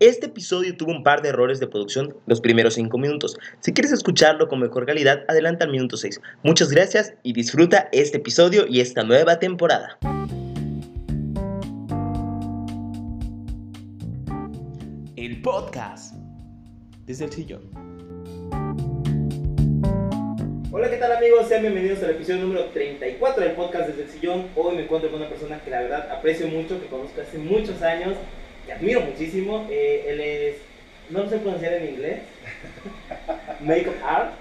Este episodio tuvo un par de errores de producción los primeros 5 minutos. Si quieres escucharlo con mejor calidad, adelanta al minuto 6. Muchas gracias y disfruta este episodio y esta nueva temporada. El podcast desde el sillón. Hola, ¿qué tal amigos? Sean bienvenidos al episodio número 34 del podcast desde el sillón. Hoy me encuentro con una persona que la verdad aprecio mucho, que conozco hace muchos años que admiro muchísimo. Eh, él es, no lo sé pronunciar en inglés, Makeup Art.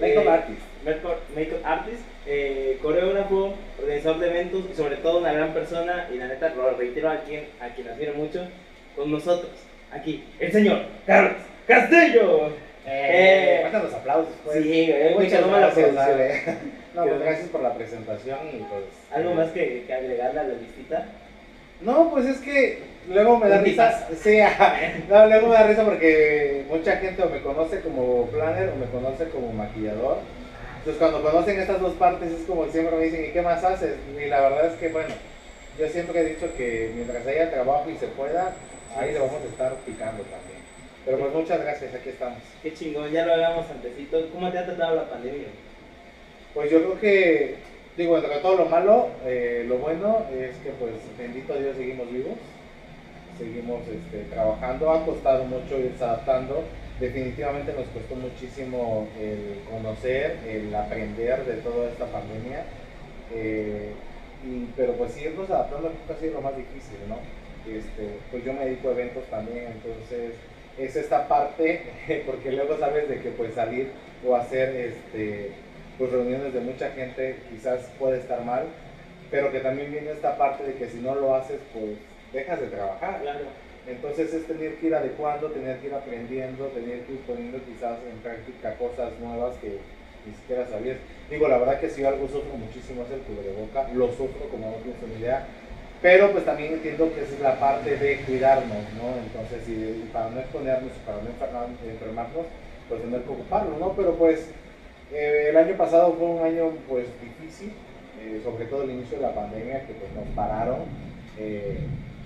Makeup eh, Artist. Makeup Artist, eh, coreógrafo, organizador de eventos y sobre todo una gran persona. Y la neta, lo reitero a quien, a quien admiro mucho, con nosotros, aquí, el señor Carlos Castillo. Eh, faltan los aplausos, pues. Sí, eh, Muchas la gracias. Ale. No, pues gracias por la presentación y pues. ¿Algo eh, más que, que agregarle a la listita? No, pues es que luego me da risa. Sí, no, luego me da risa porque mucha gente o me conoce como planner o me conoce como maquillador. Entonces cuando conocen estas dos partes es como siempre me dicen, ¿y qué más haces? Y la verdad es que bueno, yo siempre he dicho que mientras haya trabajo y se pueda, ahí le vamos a estar picando también. Pero pues muchas gracias, aquí estamos. Qué chingón, ya lo hablamos antesito. ¿Cómo te ha tratado la pandemia? Pues yo creo que, digo, entre todo lo malo, eh, lo bueno es que pues bendito Dios seguimos vivos, seguimos este, trabajando, ha costado mucho irse adaptando, definitivamente nos costó muchísimo el conocer, el aprender de toda esta pandemia, eh, y- pero pues irnos adaptando lo más difícil, ¿no? Este, pues yo me dedico a eventos también, entonces es esta parte, porque luego sabes de que pues salir o hacer este, pues reuniones de mucha gente quizás puede estar mal, pero que también viene esta parte de que si no lo haces pues dejas de trabajar. Claro. Entonces es tener que ir adecuando, tener que ir aprendiendo, tener que ir poniendo quizás en práctica cosas nuevas que ni siquiera sabías. Digo, la verdad que si algo sufro muchísimo es el cubreboca, lo sufro como no tienes una idea, pero pues también entiendo que esa es la parte de cuidarnos, ¿no? Entonces, y, para no exponernos, para no enfermar- enfermarnos, pues tener que ocuparlo, ¿no? Pero pues eh, el año pasado fue un año pues difícil, eh, sobre todo el inicio de la pandemia que pues nos pararon, eh,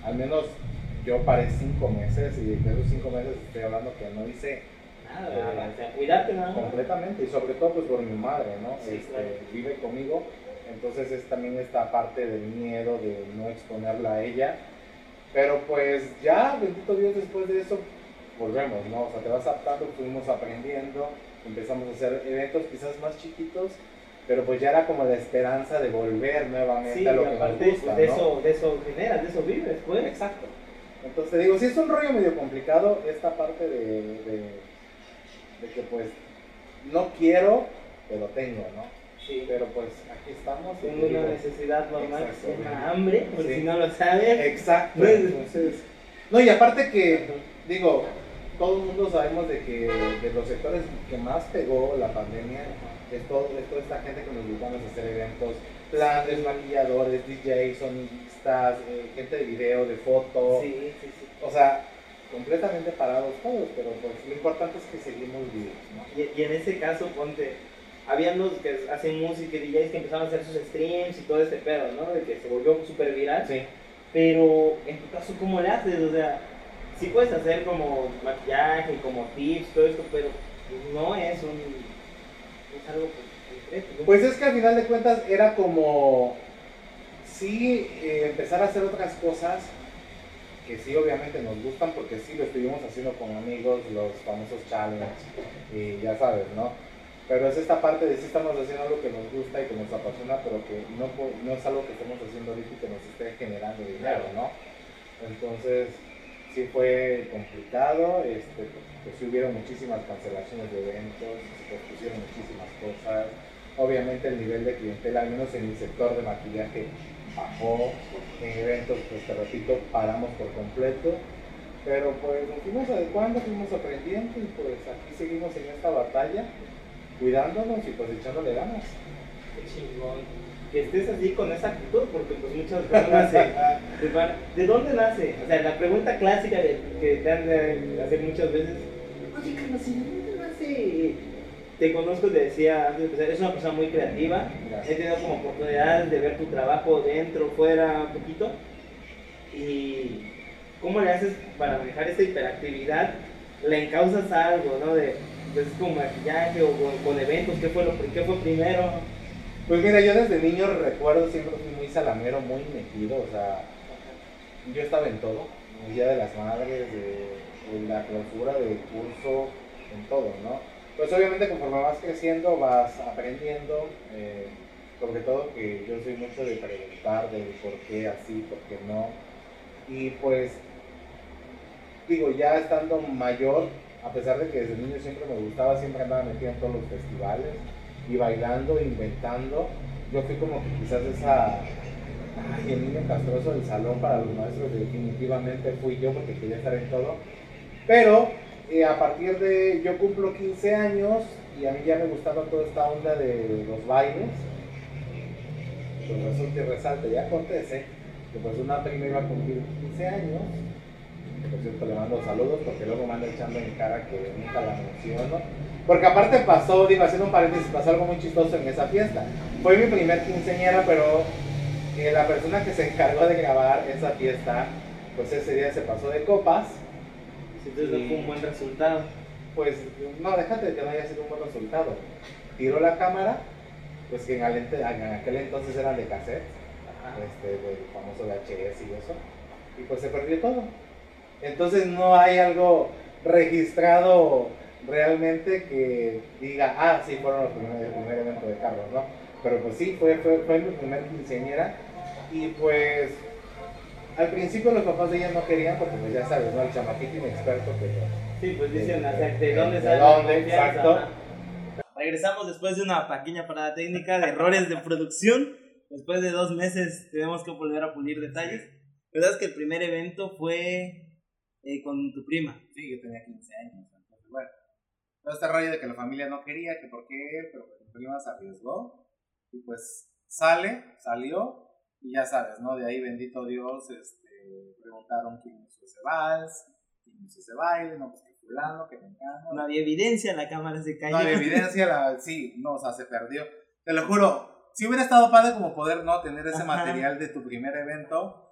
al menos yo paré cinco meses y de esos cinco meses estoy hablando que no hice Nada, Nada. o sea, cuidarte nada completamente y sobre todo pues por mi madre, ¿no? Sí, Este, claro. Vive conmigo, entonces es también esta parte del miedo de no exponerla a ella, pero pues ya, bendito Dios, después de eso volvemos, ¿no? O sea, te vas adaptando, fuimos aprendiendo, empezamos a hacer eventos quizás más chiquitos, pero pues ya era como la esperanza de volver nuevamente Sí, a lo que aparte nos gusta, de, ¿no? eso, de eso generas, de eso vives, pues. Exacto. Entonces digo, sí es un rollo medio complicado esta parte de, de, de que pues no quiero, pero tengo, ¿no? Sí. Pero pues aquí estamos. Tengo una digo, necesidad normal llama hambre, por Sí. si no lo sabes. Exacto. Entonces, no, y aparte que, digo, todo el mundo sabemos de que de los sectores que más pegó la pandemia es, todo, es toda esta gente que nos dedicamos a hacer eventos, planes, maquilladores, DJs, sonidistas, eh, gente de video, de foto. Sí, sí, sí. O sea, completamente parados todos, pero pues lo importante es que seguimos vivos, ¿no? Y, y en ese caso, ponte, habían los que hacen música y DJs que empezaron a hacer sus streams y todo este pedo, ¿no? De que se volvió súper viral. Sí. Pero en tu caso, ¿cómo le haces? O sea, sí puedes hacer como maquillaje, como tips, todo esto, pero no es un. Es algo concreto. ¿no? Pues es que al final de cuentas era como, sí, eh, empezar a hacer otras cosas que sí obviamente nos gustan porque sí lo estuvimos haciendo con amigos, los famosos challenge y ya sabes, ¿no? Pero es esta parte de sí estamos haciendo algo que nos gusta y que nos apasiona, pero que no, no es algo que estemos haciendo ahorita y que nos esté generando dinero, ¿no? Entonces, sí fue complicado, este, pues hubieron muchísimas cancelaciones de eventos, se pospusieron muchísimas cosas. Obviamente el nivel de clientela, al menos en mi sector de maquillaje, bajó. En eventos, pues te repito, paramos por completo. Pero pues nos fuimos adecuando, fuimos aprendiendo y pues aquí seguimos en esta batalla, cuidándonos y pues echándole ganas. Qué chingón. Que estés así con esa actitud, porque pues muchas personas se, se van- ¿De dónde nace? O sea, la pregunta clásica de- que te han de hacer muchas veces, oye Carlos, ¿y de dónde nace? Te conozco, te decía antes de empezar, es una persona muy creativa. He tenido como oportunidades de ver tu trabajo dentro, fuera, un poquito. Y ¿cómo le haces para manejar esta hiperactividad? Le encausas algo, ¿no? De, pues con maquillaje o con, eventos, ¿qué fue, lo, ¿qué fue primero? Pues mira, yo desde niño recuerdo siempre fui muy salamero, muy metido, o sea, yo estaba en todo, el Día de las Madres, de, la clausura del curso, en todo, ¿no? Pues obviamente conforme vas creciendo vas aprendiendo, eh, sobre todo que yo soy mucho de preguntar de por qué así, por qué no. Y pues, digo, ya estando mayor, a pesar de que desde niño siempre me gustaba, siempre andaba metido en todos los festivales y bailando, inventando, yo fui como que quizás esa, ay, el niño castroso del salón para los maestros, definitivamente fui yo porque quería estar en todo. Pero eh, a partir de, yo cumplo 15 años y a mí ya me gustaba toda esta onda de los bailes. Pues resulta y resalta, ya acontece que pues una prima iba a cumplir 15 años, por cierto le mando saludos porque luego me anda echando en cara que nunca la menciono, porque aparte pasó, digo, haciendo un paréntesis, pasó algo muy chistoso en esa fiesta. Fue mi primer quinceañera, pero eh, la persona que se encargó de grabar esa fiesta, pues ese día se pasó de copas. Entonces no fue un buen resultado. Pues no, déjate de que no haya sido un buen resultado. Tiró la cámara pues que en, aquel entonces eran de cassette, este, del famoso VHS y eso, y pues se perdió todo. Entonces no hay algo registrado realmente que diga, ah, sí, fueron los primeros, el primer evento de Carlos, ¿no? Pero pues sí, fue, fue, fue mi primer quinceañera y pues al principio los papás de ella no querían porque pues ya sabes, ¿no? El chamaquito inexperto que... Sí, pues dicen, ¿de, dónde sale? ¿De dónde? Exacto. Regresamos después de una pequeña parada técnica de errores de producción. Después de dos meses tenemos que volver a pulir detalles. ¿Verdad es que el primer evento fue eh, con tu prima? Sí, yo tenía 15 años. Entonces, bueno, todo este rollo de que la familia no quería, que por qué, pero pues mi prima se arriesgó. Y pues sale, salió, y ya sabes, ¿no? De ahí, bendito Dios, este, preguntaron quién hizo ese vals, quién hizo ese baile, no, pues que No había evidencia, en la cámara se cayó. No había evidencia, la, sí, no, o sea, se perdió. Te lo juro, si hubiera estado padre como poder, ¿no? Tener ese material de tu primer evento,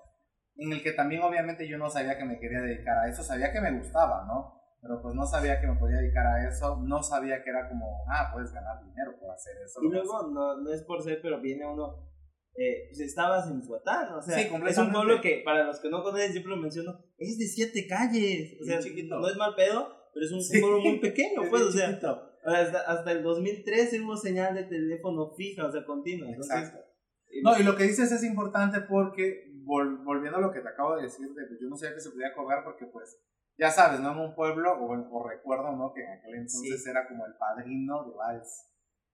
en el que también obviamente yo no sabía que me quería dedicar a eso, sabía que me gustaba, ¿no? Pero pues no sabía que me podía dedicar a eso, no sabía que era como, ah, puedes ganar dinero por hacer eso. Y luego, no, no es por ser, pero viene uno eh, pues estabas en Zuatán, o sea, es un pueblo que, para los que no conocen, siempre lo menciono, es de siete calles, o sea, no es mal pedo, pero es un pueblo muy pequeño, pues, o sea, hasta, hasta, el 2013 hubo señal de teléfono fija, o sea, continua, entonces... No, y lo que dices es importante porque, volviendo a lo que te acabo de decir, de, yo no sabía que se podía cobrar porque, pues, ya sabes, ¿no? En un pueblo, o, recuerdo, ¿no? Que en aquel entonces era como el padrino de Vals.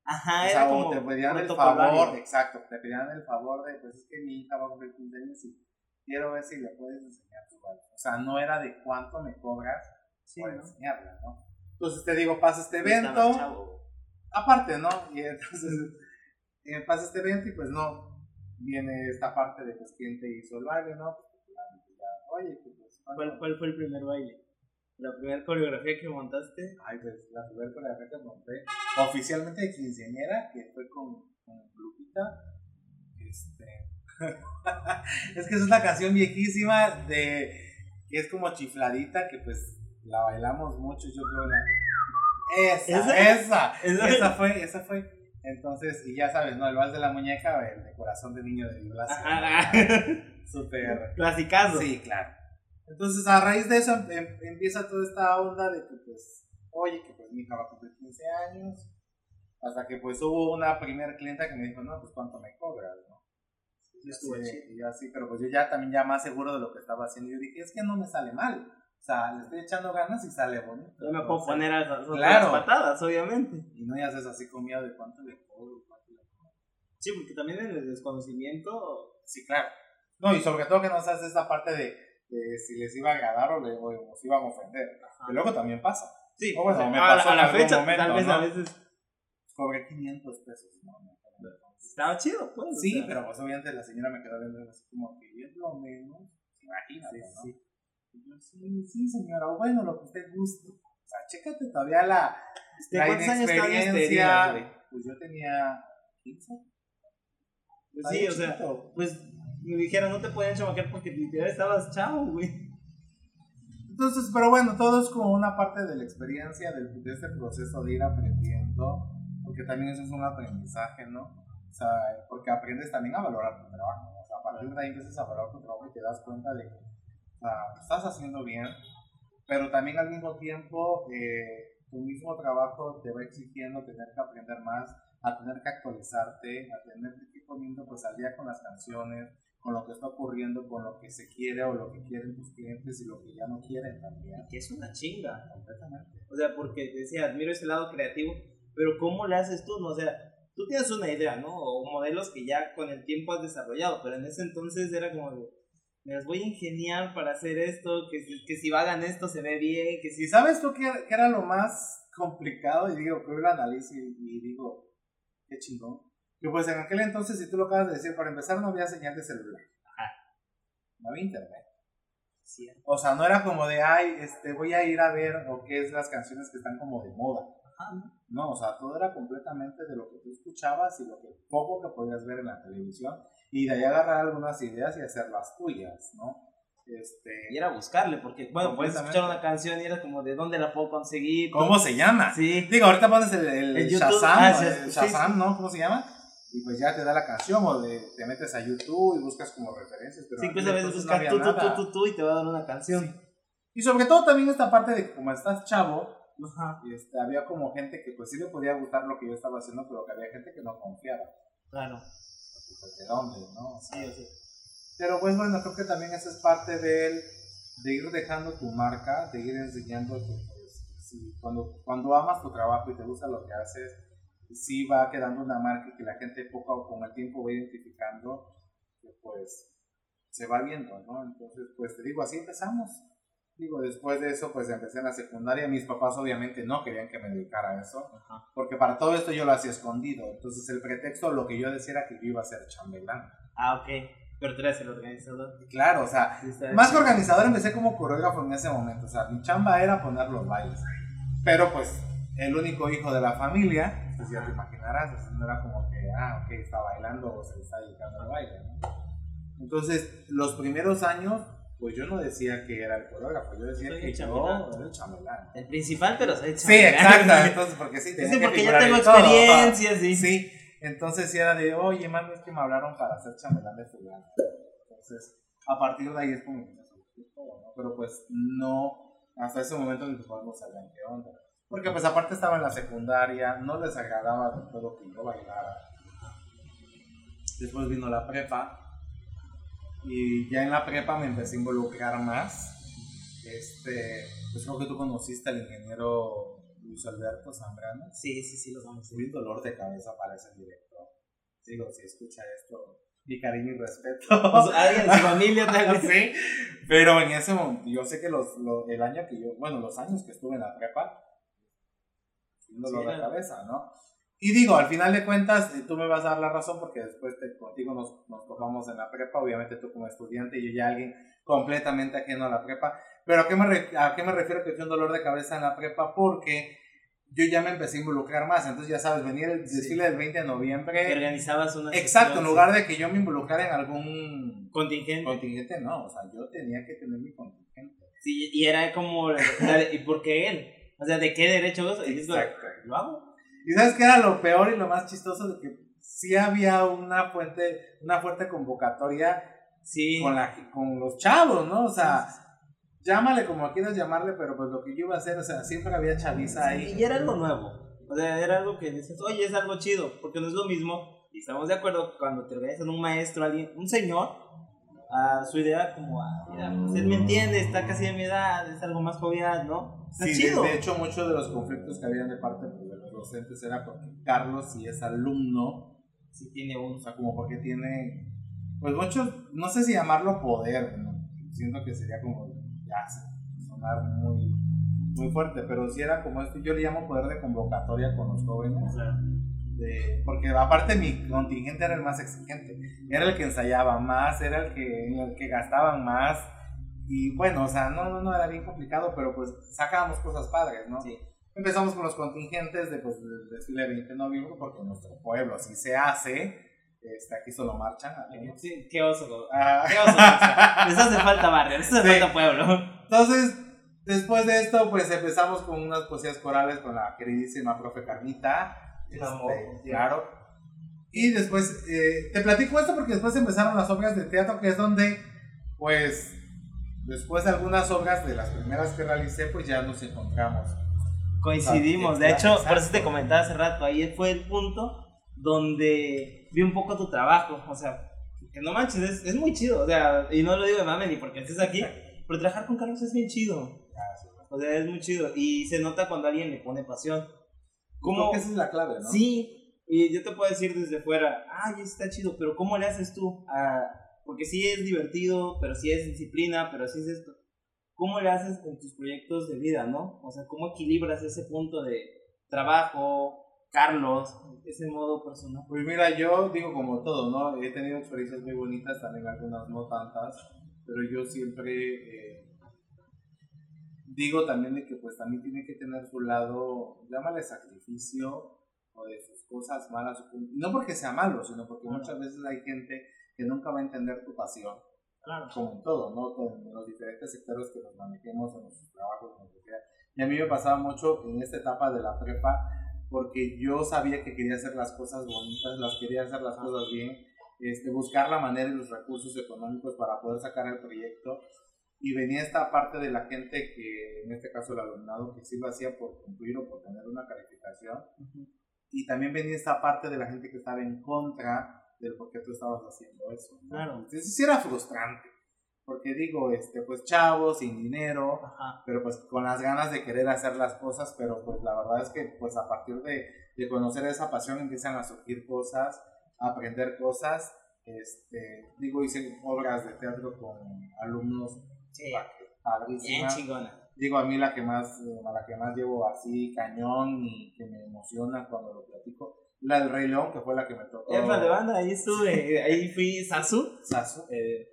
Ajá, o sea, como te pedían el favor, exacto, te pedían el favor de, pues es que mi hija va a cumplir 15 años y quiero ver si le puedes enseñar tu baile. O sea, no era de cuánto me cobras sí, por enseñarla, ¿no? Entonces te digo, pasa este evento, aparte, ¿no? Y entonces eh, pasa este evento y pues no, viene esta parte de pues quién te hizo el baile, ¿no? Pues, Oye, pues, ¿Cuál, ¿Cuál fue el primer baile? La primera coreografía que montaste. Ay, pues la primera coreografía que monté oficialmente de quinceañera, que fue con, con Lupita. Este. es que es una canción viejísima de que es como chifladita, que pues la bailamos mucho, yo creo Esa, esa, esa, esa fue, esa fue. Entonces, y ya sabes, ¿no? El vals de la muñeca, el de corazón de niño de violación. Súper. Clasicazo. Sí, claro. Entonces, a raíz de eso em, empieza toda esta onda de que, pues, oye, que pues mi hija va a cumplir 15 años. Hasta que, pues, hubo una primera clienta que me dijo, no, pues, ¿cuánto me cobras, no? Y, así, y así, pero pues yo ya también ya más seguro de lo que estaba haciendo. Yo dije, es que no me sale mal. O sea, le estoy echando ganas y sale bonito. Yo me puedo poner a las claro. patadas, obviamente. Y no ya haces así con miedo de cuánto le cobro, cuánto le cobro. Sí, porque también el desconocimiento. Sí, claro. No, y sobre todo que nos hace esta parte de si les iba a agradar o, les iban a ofender. Que luego también pasa. Sí, o bueno, me pasó a la, fecha, tal vez a veces. Cobré 500 pesos. Estaba chido, pues. Sí, pero pues obviamente la señora me quedó viendo así como que es lo menos. Imagínate, sí, ¿no? Sí. sí, sí, señora, bueno, lo que usted guste. O sea, chécate todavía la, ¿De la inexperiencia. Años pues yo tenía 15. Pues sí, o sea, pues me dijeron, no te pueden chamaquear porque literal estabas chavo, güey. Entonces, pero bueno, todo es como una parte de la experiencia, de este proceso de ir aprendiendo, porque también eso es un aprendizaje, ¿no? O sea, porque aprendes también a valorar tu trabajo. O sea, a partir de ahí a valorar tu trabajo y te das cuenta de que o sea, estás haciendo bien, pero también al mismo tiempo eh, tu mismo trabajo te va exigiendo tener que aprender más, a tener que actualizarte, a tener que ir poniendo pues al día con las canciones, con lo que está ocurriendo, con lo que se quiere o lo que quieren tus clientes y lo que ya no quieren también. Que es una chinga. Completamente. O sea, porque decía, admiro ese lado creativo, pero ¿cómo le haces tú? No? O sea, tú tienes una idea, ¿no? O modelos que ya con el tiempo has desarrollado, pero en ese entonces era como de, me las voy a ingeniar para hacer esto, que, si- que si hagan esto se ve bien, que si... ¿Y sabes tú qué, qué era lo más complicado? Y digo, que lo analizo y, y digo, qué chingón. Que pues en aquel entonces, si tú lo acabas de decir, para empezar no había señal de celular. No había internet. Sí, O sea, no era como de, ay, este, voy a ir a ver o qué es las canciones que están como de moda. No, o sea, todo era completamente de lo que tú escuchabas y lo que poco que podías ver en la televisión y de ahí agarrar algunas ideas y hacerlas tuyas, ¿no? Este, Y era buscarle, porque, bueno, puedes escuchar una canción y era como, ¿de dónde la puedo conseguir? ¿Cómo se llama? Sí. Digo, ahorita pones el, el, El. Shazam, Ah, el sí, Shazam, ¿no? ¿Cómo se llama? Y pues ya te da la canción o de- te metes a YouTube y buscas como referencias. Pero Sí, incluso a aquel veces buscas no tú, tú, tú, tú, y te va a dar una canción. Y sobre todo también esta parte de que como estás chavo, Ajá, este, había como gente que pues sí le podía gustar lo que yo estaba haciendo, pero que había gente que no confiaba. claro. Pues, ¿De dónde, no? O sea, Sí, sea, Pero pues bueno, creo que también esa es parte de él, de ir dejando tu marca, de ir enseñando que pues, si cuando, cuando amas tu trabajo y te gusta lo que haces, sí va quedando una marca que la gente poco a con el tiempo va identificando, que pues se va viendo, ¿no? Entonces, pues te digo, así empezamos. Digo, después de eso, pues empecé en la secundaria. Mis papás obviamente no querían que me dedicara a eso, Ajá. porque para todo esto yo lo hacía escondido. Entonces el pretexto, lo que yo decía era que yo iba a ser chambelán. Ah, ok. Pero tú eres el organizador. Claro, o sea, Sí, más que organizador empecé como coreógrafo en ese momento. O sea, mi chamba era poner los bailes. Pero pues el único hijo de la familia, pues ya te imaginarás, o sea, no era como que, ah, ok, está bailando o se está dedicando al baile. ¿no? Entonces, los primeros años, pues yo no decía que era el coreógrafo, yo decía Soy que el yo chambelán. era el chambelán. El principal, pero soy Sí, exacto. Entonces, porque sí, tenía Sí, que porque ya figurar tengo todo. experiencia, sí. Sí, entonces sí era de, oye, mami, es que me hablaron para ser chambelán de fulano. Entonces, a partir de ahí es como que ¿no? Pero pues no, hasta ese momento mis papás no sabían qué onda. Porque pues aparte estaba en la secundaria, no les agradaba de todo que yo bailara. Después vino la prepa y ya en la prepa me empecé a involucrar más. Este, pues creo que tú conociste al ingeniero Luis Alberto Zambrano. Sí, sí, sí, los a Tuve un dolor de cabeza para ese director. Digo, si escucha esto, mi cariño y respeto. Pues, alguien de su familia tal vez. sí, pero en ese momento, yo sé que los, lo- el año que yo, bueno, los años que estuve en la prepa, dolor Sí, de era- cabeza, ¿no? Y digo, al final de cuentas, eh, tú me vas a dar la razón porque después te, contigo nos, nos topamos en la prepa, obviamente tú como estudiante y yo ya alguien completamente ajeno a la prepa. Pero ¿a qué me, re- a qué me refiero que fue un dolor de cabeza en la prepa? Porque yo ya me empecé a involucrar más, entonces ya sabes, venía el Sí. desfile del 20 de Que noviembre. organizabas una. Exacto, en lugar de que yo me involucrara en algún sí. Contingente. contingente, no, o sea, yo tenía que tener mi contingente. Sí, y era como. la ¿Y por qué él? O sea, ¿de qué derecho vos? Y dices, Lo hago. Y sabes qué era lo peor y lo más chistoso de que sí había una fuente, una fuerte convocatoria Sí. con, la, con los chavos, ¿no? O sea, llámale como quieras llamarle, pero pues lo que yo iba a hacer, o sea, siempre había chaviza ahí. Y era algo nuevo. O sea, era algo que dices, oye, es algo chido, porque no es lo mismo. Y estamos de acuerdo que cuando te organizan un maestro, alguien, un señor, a su idea, como, ah, mira, pues él me entiende, está casi de mi edad, es algo más jovial, ¿no? Está Sí, de, chido. de hecho, muchos de los conflictos que habían de parte pues, de los docentes era porque Carlos, si es alumno, Sí, tiene o un. sea, como porque tiene, pues muchos, no sé si llamarlo poder, ¿no? siento que sería como, ya, sonar muy, muy fuerte, pero si era como esto, yo le llamo poder de convocatoria con los jóvenes, de- porque aparte mi contingente era el más exigente, era el que ensayaba más, era el que, el que gastaban más, y bueno, o sea, no, no, no, era bien complicado, pero pues sacábamos cosas padres, ¿no? Sí. Empezamos con los contingentes de, pues, del desfile 20 de noviembre, porque en nuestro pueblo así se hace, este, aquí solo marchan. Sí, qué oso. Ah. Qué oso. Les hace falta barrio, les hace Sí. falta pueblo. Entonces, Después de esto, pues empezamos con unas poesías corales con la queridísima profe Carmita. Este, claro. Y después, eh, te platico esto porque después empezaron las obras de teatro, que es donde, pues, después de algunas obras de las primeras que realicé, pues ya nos encontramos. Coincidimos, de hecho, por eso te comentaba hace rato, ahí fue el punto donde vi un poco tu trabajo, o sea, que no manches, es, es muy chido, o sea, y no lo digo de mame ni porque estés aquí, pero trabajar con Carlos es bien chido. O sea, es muy chido. Y se nota cuando alguien le pone pasión. ¿Cómo? que esa es la clave, ¿no? Sí. Y yo te puedo decir desde fuera, ay, está chido, pero ¿cómo le haces tú? Porque sí es divertido, pero sí es disciplina, pero sí es esto. ¿Cómo le haces en tus proyectos de vida, no? O sea, ¿cómo equilibras ese punto de trabajo, Carlos, ese modo personal? Pues mira, yo digo como todo, ¿no? He tenido experiencias muy bonitas, también algunas no tantas, pero yo siempre eh, digo también de que pues también tiene que tener su lado, llámale sacrificio o de sus cosas malas, no porque sea malo, sino porque muchas veces hay gente que nunca va a entender tu pasión. Claro. Como en todo, ¿no? En los diferentes sectores que nos manejemos en nuestros trabajos, en sea. Y a mí me pasaba mucho en esta etapa de la prepa, porque yo sabía que quería hacer las cosas bonitas, las quería hacer las cosas bien, este, buscar la manera y los recursos económicos para poder sacar el proyecto y venía esta parte de la gente que, en este caso el alumnado, que sí lo hacía por cumplir o por tener una calificación. Y también venía esta parte de la gente que estaba en contra del por qué tú estabas haciendo eso. Claro. Entonces sí era frustrante. Porque digo, este, pues chavos, sin dinero, pero pues con las ganas de querer hacer las cosas, pero pues la verdad es que pues a partir de, de conocer esa pasión empiezan a surgir cosas, a aprender cosas. Este, digo, hice obras de teatro con alumnos Sí. Bien chingona. Digo, a mí la que más, eh, la que más llevo así cañón y que me emociona cuando lo platico, la del Rey León, que fue la que me tocó. Es de banda, ahí estuve, ahí fui Sasu. Sasu. Eh,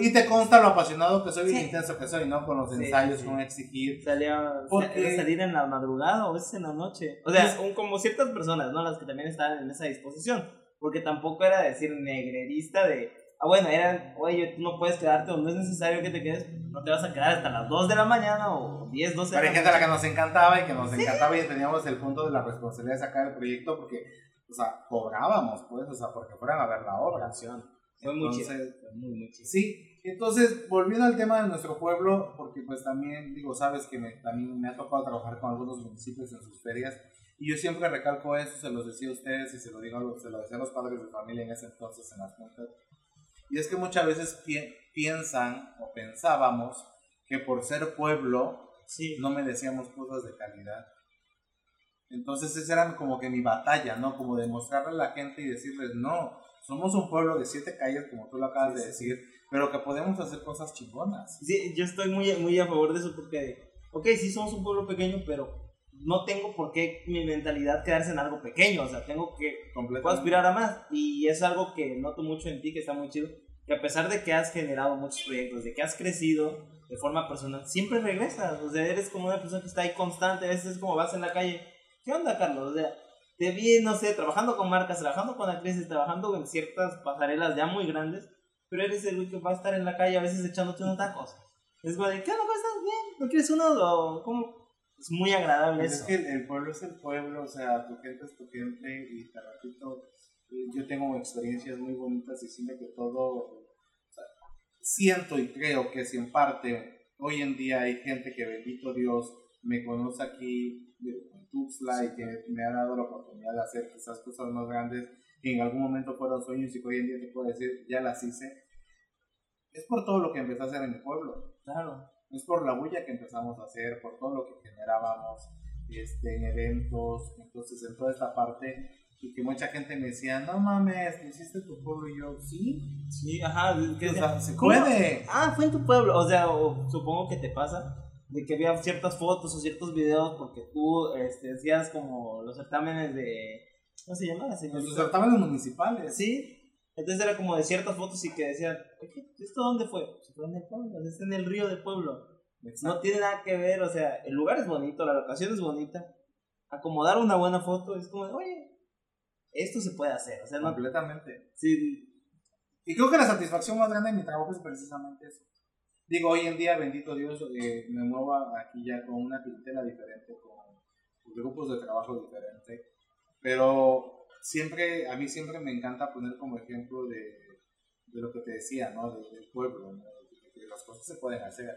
y te consta lo apasionado que soy y intenso que soy, ¿no? Con los ensayos, con exigir. Salía, porque... salir en la madrugada o es en la noche. O sea, un, como ciertas personas, ¿no? Las que también estaban en esa disposición. Porque tampoco era decir negrerista de Ah, bueno, era, oye, tú no puedes quedarte o no es necesario que te quedes, no te vas a quedar hasta las 2 de la mañana o 10, 12 de la Pero hay gente a la que nos encantaba y que nos encantaba y teníamos el punto de la responsabilidad de sacar el proyecto porque, o sea, cobrábamos, pues, o sea, porque fueran a ver la obra. Fue muy chido. Muy, muy chido. Sí, entonces, volviendo al tema de nuestro pueblo, porque pues también, digo, sabes que me, también me ha tocado trabajar con algunos municipios en sus ferias, y yo siempre recalco eso, se los decía a ustedes y se lo digo, se lo decía a los padres de familia en ese entonces en las juntas, y es que muchas veces piensan o pensábamos que por ser pueblo no merecíamos cosas de calidad. Entonces esa era como que mi batalla, ¿no? Como demostrarle a la gente y decirles, no, somos un pueblo de siete calles, como tú lo acabas de decir, pero que podemos hacer cosas chingonas. Sí, yo estoy muy, muy a favor de eso porque, ok, sí somos un pueblo pequeño, pero no tengo por qué mi mentalidad quedarse en algo pequeño, o sea, tengo que aspirar a más. Y es algo que noto mucho en ti, que está muy chido, que a pesar de que has generado muchos proyectos, de que has crecido de forma personal, siempre regresas, o sea, eres como una persona que está ahí constante, a veces es como vas en la calle, ¿qué onda, Carlos? O sea, te vi, no sé, trabajando con marcas, trabajando con actrices, trabajando en ciertas pasarelas ya muy grandes, pero eres el que va a estar en la calle a veces echándote unos tacos. Es como de, ¿qué onda? ¿Cómo estás? Bien, ¿no quieres uno? ¿O cómo? Es muy agradable eso. Es que el pueblo es el pueblo, o sea, tu gente es tu gente y te repito, yo tengo experiencias muy bonitas y siento que todo, siento y creo que si en parte hoy en día hay gente que bendito Dios me conoce aquí en Tuxtla y que me ha dado la oportunidad de hacer quizás cosas más grandes y en algún momento fueron sueños y que hoy en día te puedo decir, ya las hice, es por todo lo que empecé a hacer en mi pueblo. Claro es por la bulla que empezamos a hacer, por todo lo que generábamos este, en eventos, entonces en toda esta parte, y que mucha gente me decía, no mames, hiciste tu pueblo, y yo, sí, sí, ajá, que, se puede. Ah, fue en tu pueblo, o sea, supongo que te pasa, de que había ciertas fotos o ciertos videos, porque tú este, hacías como los certámenes de, ¿cómo se llama? Los certámenes municipales. Sí, entonces era como de ciertas fotos y que decían, ¿esto dónde fue? Se fue en el pueblo, está en el río del pueblo. No tiene nada que ver, o sea, el lugar es bonito, la locación es bonita. Acomodar una buena foto es como, oye, esto se puede hacer. O sea, Completamente. Sí. Y creo que la satisfacción más grande de mi trabajo es precisamente eso. digo, hoy en día, bendito Dios, eh, me muevo aquí ya con una clientela diferente, con grupos de trabajo diferentes, pero siempre, a mí siempre me encanta poner como ejemplo de, de lo que te decía, ¿no? Del, pueblo, de que las cosas se pueden hacer,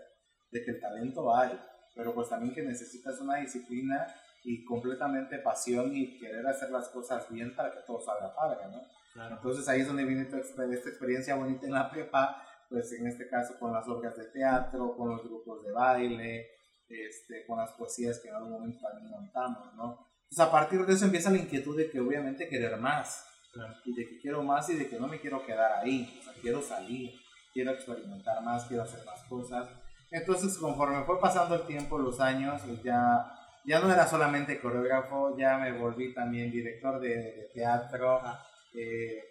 de que el talento hay, pero pues también que necesitas una disciplina y completamente pasión y querer hacer las cosas bien para que todo salga padre, ¿no? Entonces ahí es donde viene esta experiencia bonita en la prepa, pues en este caso con las obras de teatro, con los grupos de baile, este, con las poesías que en algún momento también montamos, ¿no? Entonces a partir de eso empieza la inquietud de que obviamente querer más, y de que quiero más y de que no me quiero quedar ahí, o sea, quiero salir, quiero experimentar más, quiero hacer más cosas. Entonces conforme fue pasando el tiempo, los años, pues ya ya no era solamente coreógrafo, ya me volví también director de, teatro. Eh,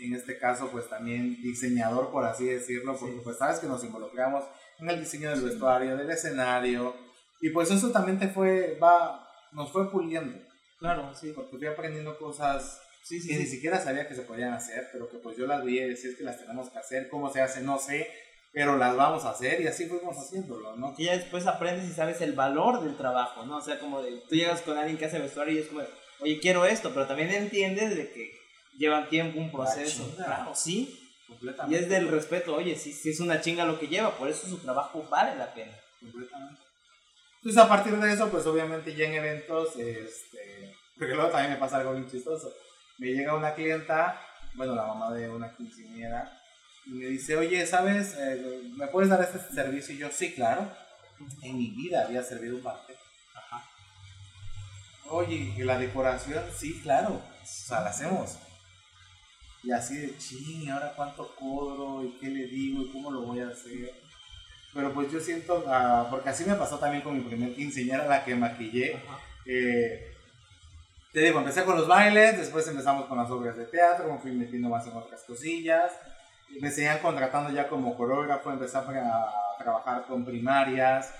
en este caso, pues también diseñador, por así decirlo, porque pues sabes que nos involucramos en el diseño del vestuario, del escenario, y pues eso también te fue, va, nos fue puliendo. Claro, sí. Porque fui aprendiendo cosas que ni siquiera sabía que se podían hacer, pero que pues yo las vi y decía que las tenemos que hacer, cómo se hace, no sé, pero las vamos a hacer y así fuimos haciéndolo, ¿no? Y ya después aprendes y sabes el valor del trabajo, ¿no? O sea, como de, tú llegas con alguien que hace vestuario y es como, oye, quiero esto, pero también entiendes de que llevan tiempo, un proceso. Claro, sí. Completamente. Y es del respeto, oye, si, si es una chinga lo que lleva, por eso su trabajo vale la pena. Completamente. Entonces, a partir de eso, pues obviamente ya en eventos, este, porque luego también me pasa algo bien chistoso. Me llega una clienta, bueno, la mamá de una quinceañera, y me dice, oye, ¿sabes? Eh, ¿Me puedes dar este servicio? Y yo, sí, claro. En mi vida había servido un banquete. Ajá. Oye, ¿y la decoración? Sí, claro. O sea, la hacemos. Y así de, ching, ¿ahora cuánto cobro? ¿Y qué le digo? ¿Y cómo lo voy a hacer? Pero pues yo siento, ah, porque así me pasó también con mi primer quinceañera, la que maquillé. Eh, te digo, empecé con los bailes, después empezamos con las obras de teatro, me fui metiendo más en otras cosillas me seguían contratando ya como coreógrafo, empecé a, trabajar con primarias,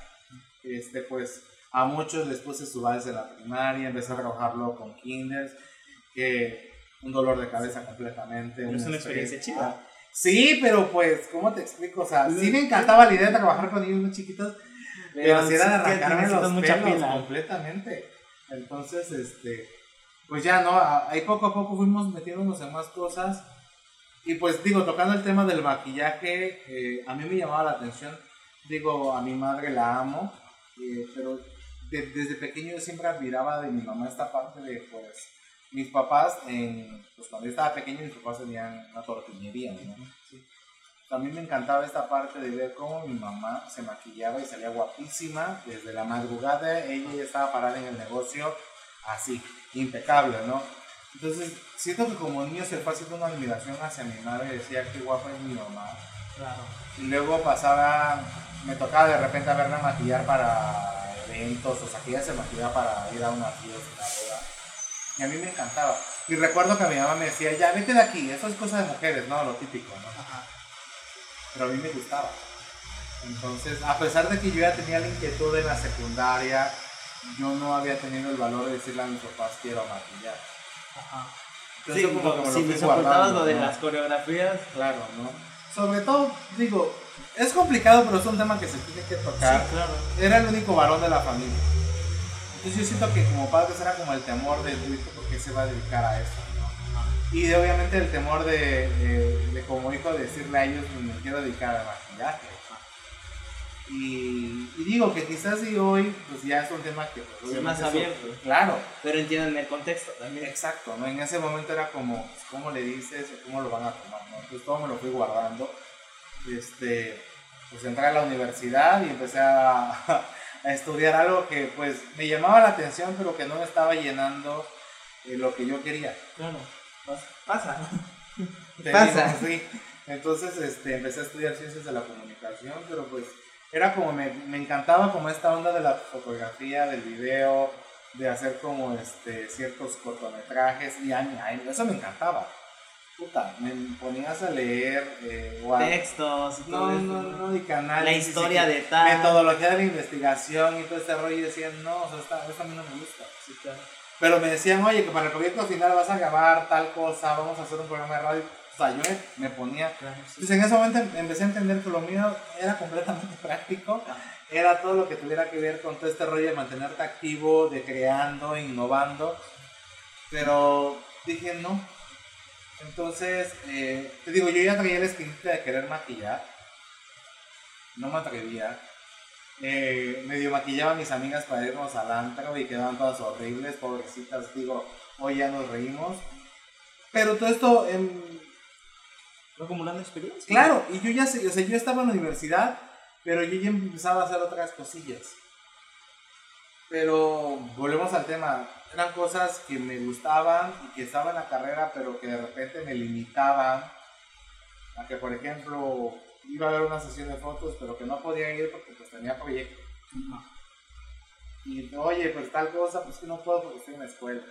este, pues a muchos les puse su vals en la primaria, empecé a trabajarlo con kinders, que un dolor de cabeza completamente. es una experiencia chida. Sí, pero pues, ¿cómo te explico? O sea, sí me encantaba la idea de trabajar con niños muy chiquitos, pero, si era de arrancarme los mucha pelos completamente. Entonces, este, pues ya, ¿no? Ahí poco a poco fuimos metiéndonos en más cosas y pues digo, tocando el tema del maquillaje, eh, a mí me llamaba la atención. Digo, a mi madre la amo, eh, pero desde pequeño yo siempre admiraba de mi mamá esta parte de, pues, mis papás, en, pues cuando yo estaba pequeño, mis papás tenían una tortillería, ¿no? Sí. Mí me encantaba esta parte de ver cómo mi mamá se maquillaba y salía guapísima desde la madrugada. Ella ya estaba parada en el negocio así, impecable, ¿no? Entonces, siento que como niño se fue haciendo una admiración hacia mi madre, decía qué guapa es mi mamá. Claro. Y luego pasaba, me tocaba de repente verla maquillar para eventos, o sea, que ella se maquillaba para ir a una fiesta, Y a mí me encantaba. Y recuerdo que mi mamá me decía, ya, vete de aquí, eso es cosa de mujeres, ¿no? Lo típico, ¿no? Ajá. Pero a mí me gustaba. Entonces, a pesar de que yo ya tenía la inquietud en la secundaria, yo no había tenido el valor de decirle a mis papás quiero maquillar. Ajá. sí, como si me lo de las coreografías. Claro, ¿no? Sobre todo, digo, es complicado, pero es un tema que se tiene que tocar. Sí, claro. Era el único varón de la familia. Entonces yo siento que como padre era como el temor de tu hijo porque se va a dedicar a eso, ¿no? Y de, obviamente el temor de, de, como hijo decirle a ellos, pues, me quiero dedicar al maquillaje. Y, digo que quizás y hoy, pues ya es un tema que pues, es más abierto. claro. Pero entienden el contexto también. Exacto, ¿no? En ese momento era como, ¿cómo le dices o cómo lo van a tomar? ¿no? Entonces todo me lo fui guardando. Este, pues entré a la universidad y empecé a, a estudiar algo que pues me llamaba la atención, pero que no me estaba llenando eh, lo que yo quería. Claro, pasa. pasa. sí. Entonces este, empecé a estudiar ciencias de la comunicación, pero pues era como me, me, encantaba como esta onda de la fotografía, del video, de hacer como este ciertos cortometrajes y eso me encantaba. Puta, me ponías a leer eh, textos y todo no, no, no, y canales. La historia de tal. Metodología de la investigación y todo este rollo y decían, no, o sea, esta, a mí no me gusta. Sí, claro. Pero me decían, oye, que para el proyecto final vas a grabar tal cosa, vamos a hacer un programa de radio. sea, yo me, ponía... Entonces en ese momento empecé a entender que lo mío era completamente práctico. Era todo lo que tuviera que ver con todo este rollo de mantenerte activo, de creando, innovando. Pero dije, no. Entonces, eh, te digo, yo ya traía el espinita de querer maquillar. No me atrevía. Eh, medio maquillaba a mis amigas para irnos al antro y quedaban todas horribles, pobrecitas. Digo, hoy ya nos reímos. Pero todo esto... en Fue acumulando experiencia. Claro, y yo ya sé, o sea, yo estaba en la universidad, pero yo ya empezaba a hacer otras cosillas. Pero volvemos al tema, eran cosas que me gustaban y que estaban en la carrera, pero que de repente me limitaban a que, por ejemplo, iba a haber una sesión de fotos, pero que no podía ir porque pues tenía proyecto. Y oye, pues tal cosa, pues que no puedo porque estoy en la escuela.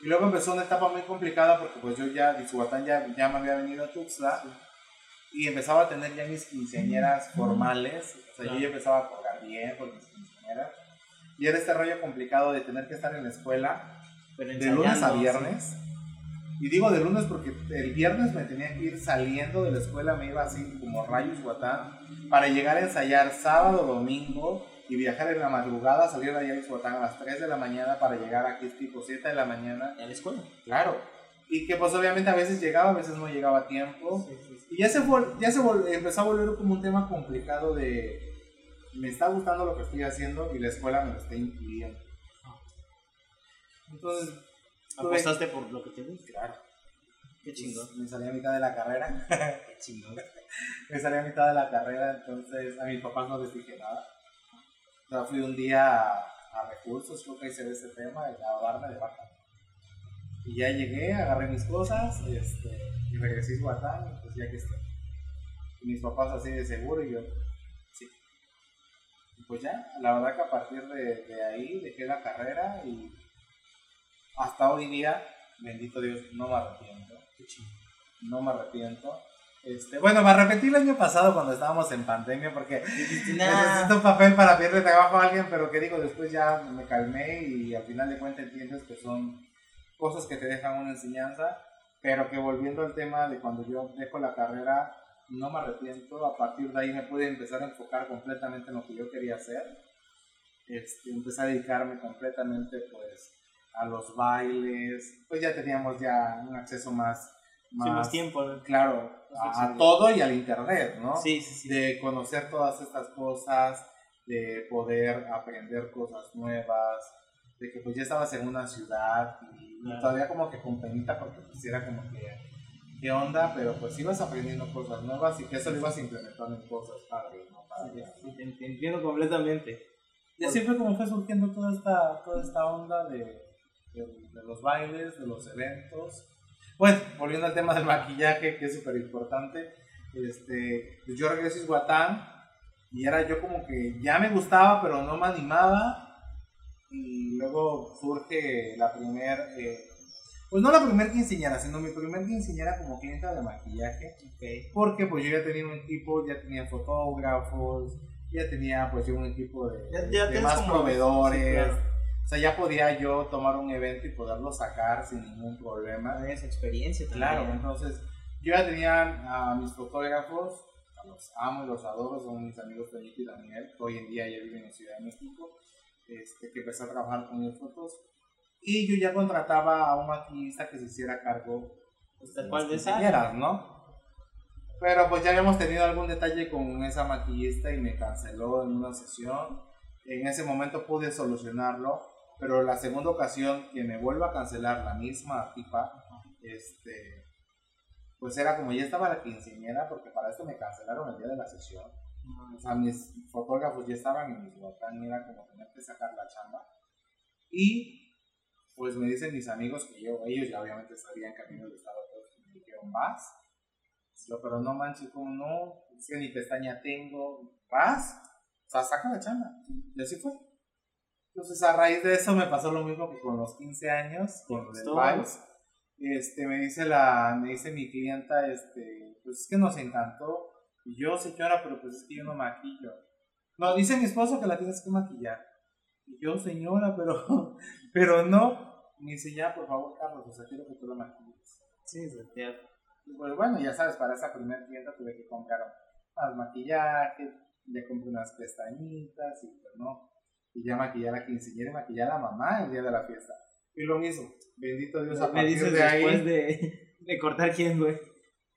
Y luego empezó una etapa muy complicada porque pues yo ya, Disuatán ya, ya me había venido a Tuxtla y empezaba a tener ya mis quinceañeras formales. O sea, yo ya empezaba a cobrar bien por mis quinceañeras. Y era este rollo complicado de tener que estar en la escuela de lunes a viernes. Y digo de lunes porque el viernes me tenía que ir saliendo de la escuela, me iba así como rayos guatán, para llegar a ensayar sábado, domingo y viajar en la madrugada, salir de allá de Guatán a las 3 de la mañana para llegar aquí tipo 7 de la mañana. ¿A la escuela? Claro. Y que pues obviamente a veces llegaba, a veces no llegaba a tiempo. Y ya se, ya se empezó a volver como un tema complicado de me está gustando lo que estoy haciendo y la escuela me lo está impidiendo. Entonces ¿Apostaste por lo que te gusta? Claro. Qué chingón. me salí a mitad de la carrera. Qué chingón. me salí a mitad de la carrera, entonces a mis papás no les dije nada. O sea, fui un día a, recursos, creo que hice de ese tema, a darme de baja. Y ya llegué, agarré mis cosas este, y regresé a Guatán y pues ya que estoy. Y mis papás así de seguro y yo, sí. Y pues ya, la verdad que a partir de, de ahí dejé la carrera y hasta hoy día, bendito Dios, no me arrepiento. No me arrepiento. Este, bueno, me arrepentí el año pasado cuando estábamos en pandemia porque necesito un papel para pedirle trabajo a alguien, pero que digo, después ya me calmé y al final de cuentas entiendes que son cosas que te dejan una enseñanza, pero que volviendo al tema de cuando yo dejo la carrera, no me arrepiento, a partir de ahí me pude empezar a enfocar completamente en lo que yo quería hacer, este, empecé a dedicarme completamente pues a los bailes, pues ya teníamos ya un acceso más... Más, tiempo. Claro, a, todo y al internet, ¿no? Sí, sí, sí. De conocer todas estas cosas, de poder aprender cosas nuevas, de que pues ya estabas en una ciudad y todavía como que con penita porque pues era como que qué onda, pero pues ibas aprendiendo cosas nuevas y que eso lo ibas implementando en cosas padres, ¿no? sí, te, entiendo completamente. Y así fue como fue surgiendo toda esta, toda esta onda de, de, los bailes, de los eventos. Bueno, volviendo al tema del maquillaje, que es súper importante, este, pues yo regresé a Isguatán y era yo como que ya me gustaba, pero no me animaba. Y luego surge la primer, eh, pues no la primer quinceañera, sino mi primer quinceañera como clienta de maquillaje. Porque pues yo ya tenía un equipo, ya tenía fotógrafos, ya tenía pues yo un equipo de, más proveedores. O sea, ya podía yo tomar un evento y poderlo sacar sin ningún problema. Esa experiencia Claro, entonces yo ya tenía a mis fotógrafos, a los amo y los adoro, son mis amigos Felipe y Daniel, que hoy en día ya viven en Ciudad de México, este, que empecé a trabajar con mis fotos. Y yo ya contrataba a un maquillista que se hiciera cargo pues, de cual de ¿no? Pero pues ya habíamos tenido algún detalle con esa maquillista y me canceló en una sesión. En ese momento pude solucionarlo pero la segunda ocasión que me vuelva a cancelar la misma tipa, este, pues era como ya estaba la quinceañera, porque para esto me cancelaron el día de la sesión. O sea, mis fotógrafos ya estaban en mi botán y era como tener que sacar la chamba. Y pues me dicen mis amigos que yo, ellos ya obviamente sabían que a mí me gustaba todo, y me dijeron, vas. pero no manches, como no, es que ni pestaña tengo, vas. O sea, saca la chamba. Y así fue. Entonces, a raíz de eso me pasó lo mismo que con los 15 años, con el Vibes. Este, me dice la, me dice mi clienta, este, pues es que nos encantó. Y yo, señora, pero pues es que yo no maquillo. No, dice mi esposo que la tienes que maquillar. Y yo, señora, pero, pero no. Me dice, ya, por favor, Carlos, o sea, quiero que tú la maquilles. Sí, es Pues bueno, ya sabes, para esa primera tienda tuve que comprar más maquillaje, le compré unas pestañitas y pues no. Y ya maquillar a quinceañera y maquillar a la mamá el día de la fiesta. Y lo mismo, bendito Dios, a Me partir dices de ahí. después de, de cortar quién, güey.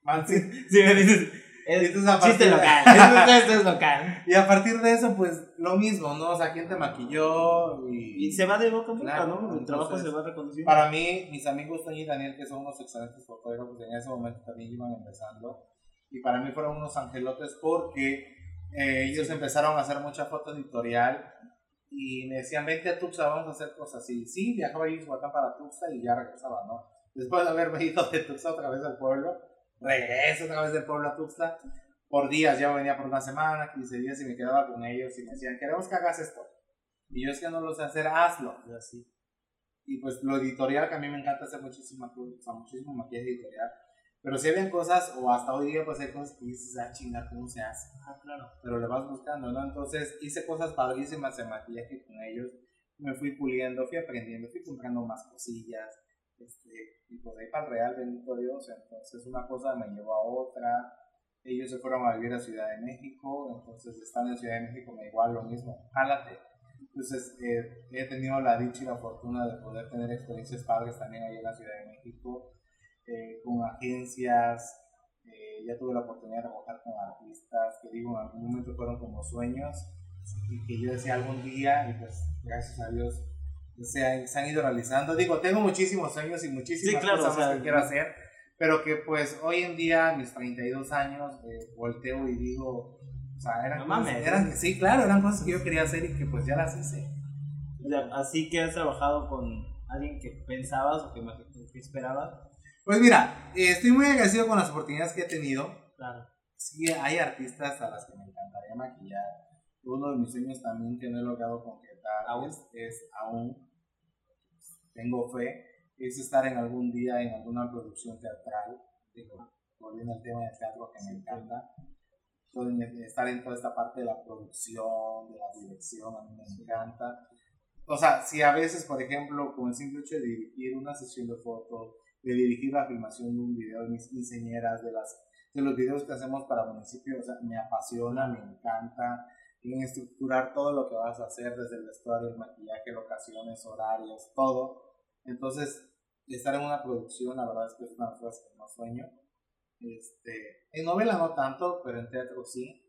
man, sí, Sí, me dices. Es Entonces, a chiste partir de- local. Esto es local. Y a partir de eso, pues lo mismo, ¿no? O sea, quién te maquilló y... Y se va de boca en boca, Claro, ¿no? El trabajo se va reconociendo. Para mí, mis amigos Toño y Daniel, que son unos excelentes fotógrafos, en ese momento también iban empezando. Y para mí fueron unos angelotes porque eh, ellos empezaron a hacer mucha foto editorial y me decían, vente a Tuxtla, vamos a hacer cosas así. Sí, viajaba yo a Yucatán para Tuxtla y ya regresaba, ¿no? Después de haberme ido de Tuxtla otra vez al pueblo, regreso otra vez del pueblo a Tuxtla. Por días, ya venía por una semana, 15 días y me quedaba con ellos y me decían, queremos que hagas esto. Y yo es que no lo sé hacer, hazlo. Y así. Y pues lo editorial, que a mí me encanta hacer muchísima, o sea, muchísimo maquillaje editorial. Pero si habían cosas, o hasta hoy día, pues hay cosas que dices, ah, chinga, ¿cómo se hace? Ah, claro. Pero le vas buscando, ¿no? Entonces hice cosas padrísimas en maquillaje con ellos. Me fui puliendo, fui aprendiendo, fui comprando más cosillas. Este, y pues ahí para el real, bendito Dios. Entonces una cosa me llevó a otra. Ellos se fueron a vivir a Ciudad de México. Entonces estando en Ciudad de México me igual lo mismo. Jálate. Entonces eh, he tenido la dicha y la fortuna de poder tener experiencias padres también ahí en la Ciudad de México. eh, con agencias, eh, ya tuve la oportunidad de trabajar con artistas que digo en algún momento fueron como sueños y que yo decía algún día y pues gracias a Dios se han, se han ido realizando. Digo, tengo muchísimos sueños y muchísimas Sí, claro, cosas o sea, que quiero hacer, pero que pues hoy en día, a mis 32 años, eh, volteo y digo, o sea, eran, No cosas- mames. eran- sí, claro, eran cosas que yo quería hacer y que pues ya las hice. Así que has trabajado con alguien que pensabas o que, que esperabas. Pues mira, eh, estoy muy agradecido con las oportunidades que he tenido. Claro. Sí, hay artistas a las que me encantaría maquillar. Uno de mis sueños también que no he logrado concretar ¿Aún? Es, aún, tengo fe, es estar en algún día en alguna producción teatral. Digo, volviendo al tema del teatro que me encanta. Todo en- estar en toda esta parte de la producción, de la dirección, a mí me encanta. O sea, si a veces, por ejemplo, con el simple hecho de dirigir una sesión de fotos, de dirigir la filmación de un video de mis quinceañeras, de las de los videos que hacemos para municipios, o sea, me apasiona, me encanta, en estructurar todo lo que vas a hacer, desde el vestuario, el maquillaje, locaciones, horarios, todo. Entonces, estar en una producción, la verdad es que es una cosas que más sueño. Este, en novela no tanto, pero en teatro sí.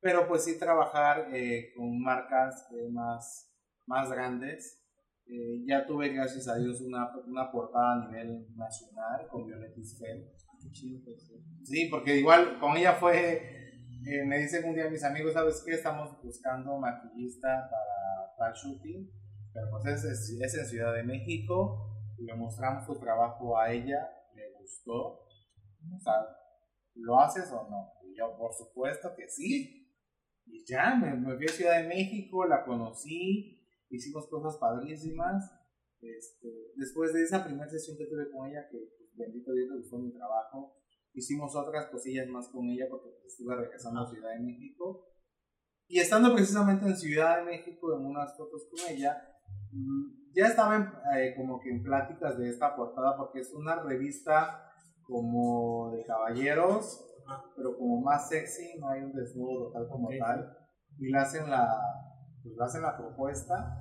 Pero pues sí trabajar eh, con marcas eh, más, más grandes. Eh, ya tuve, gracias a Dios, una, una portada a nivel nacional con Violet Isfel. Qué chido, pues. Sí, porque igual con ella fue, eh, me dicen un día mis amigos, ¿sabes qué? Estamos buscando maquillista para, para shooting, pero pues es, es, en Ciudad de México, le mostramos su trabajo a ella, le gustó, o sea, ¿lo haces o no? Y yo, por supuesto que sí, y ya, me, me fui a Ciudad de México, la conocí, hicimos cosas padrísimas, este, después de esa primera sesión que tuve con ella, que pues, bendito Dios le gustó mi trabajo, hicimos otras cosillas más con ella porque pues, estuve regresando a Ciudad de México. Y estando precisamente en Ciudad de México en unas fotos con ella, mm, ya estaba en, eh, como que en pláticas de esta portada porque es una revista como de caballeros, pero como más sexy, no hay un desnudo tal como tal. Y le hacen la, pues, le hacen la propuesta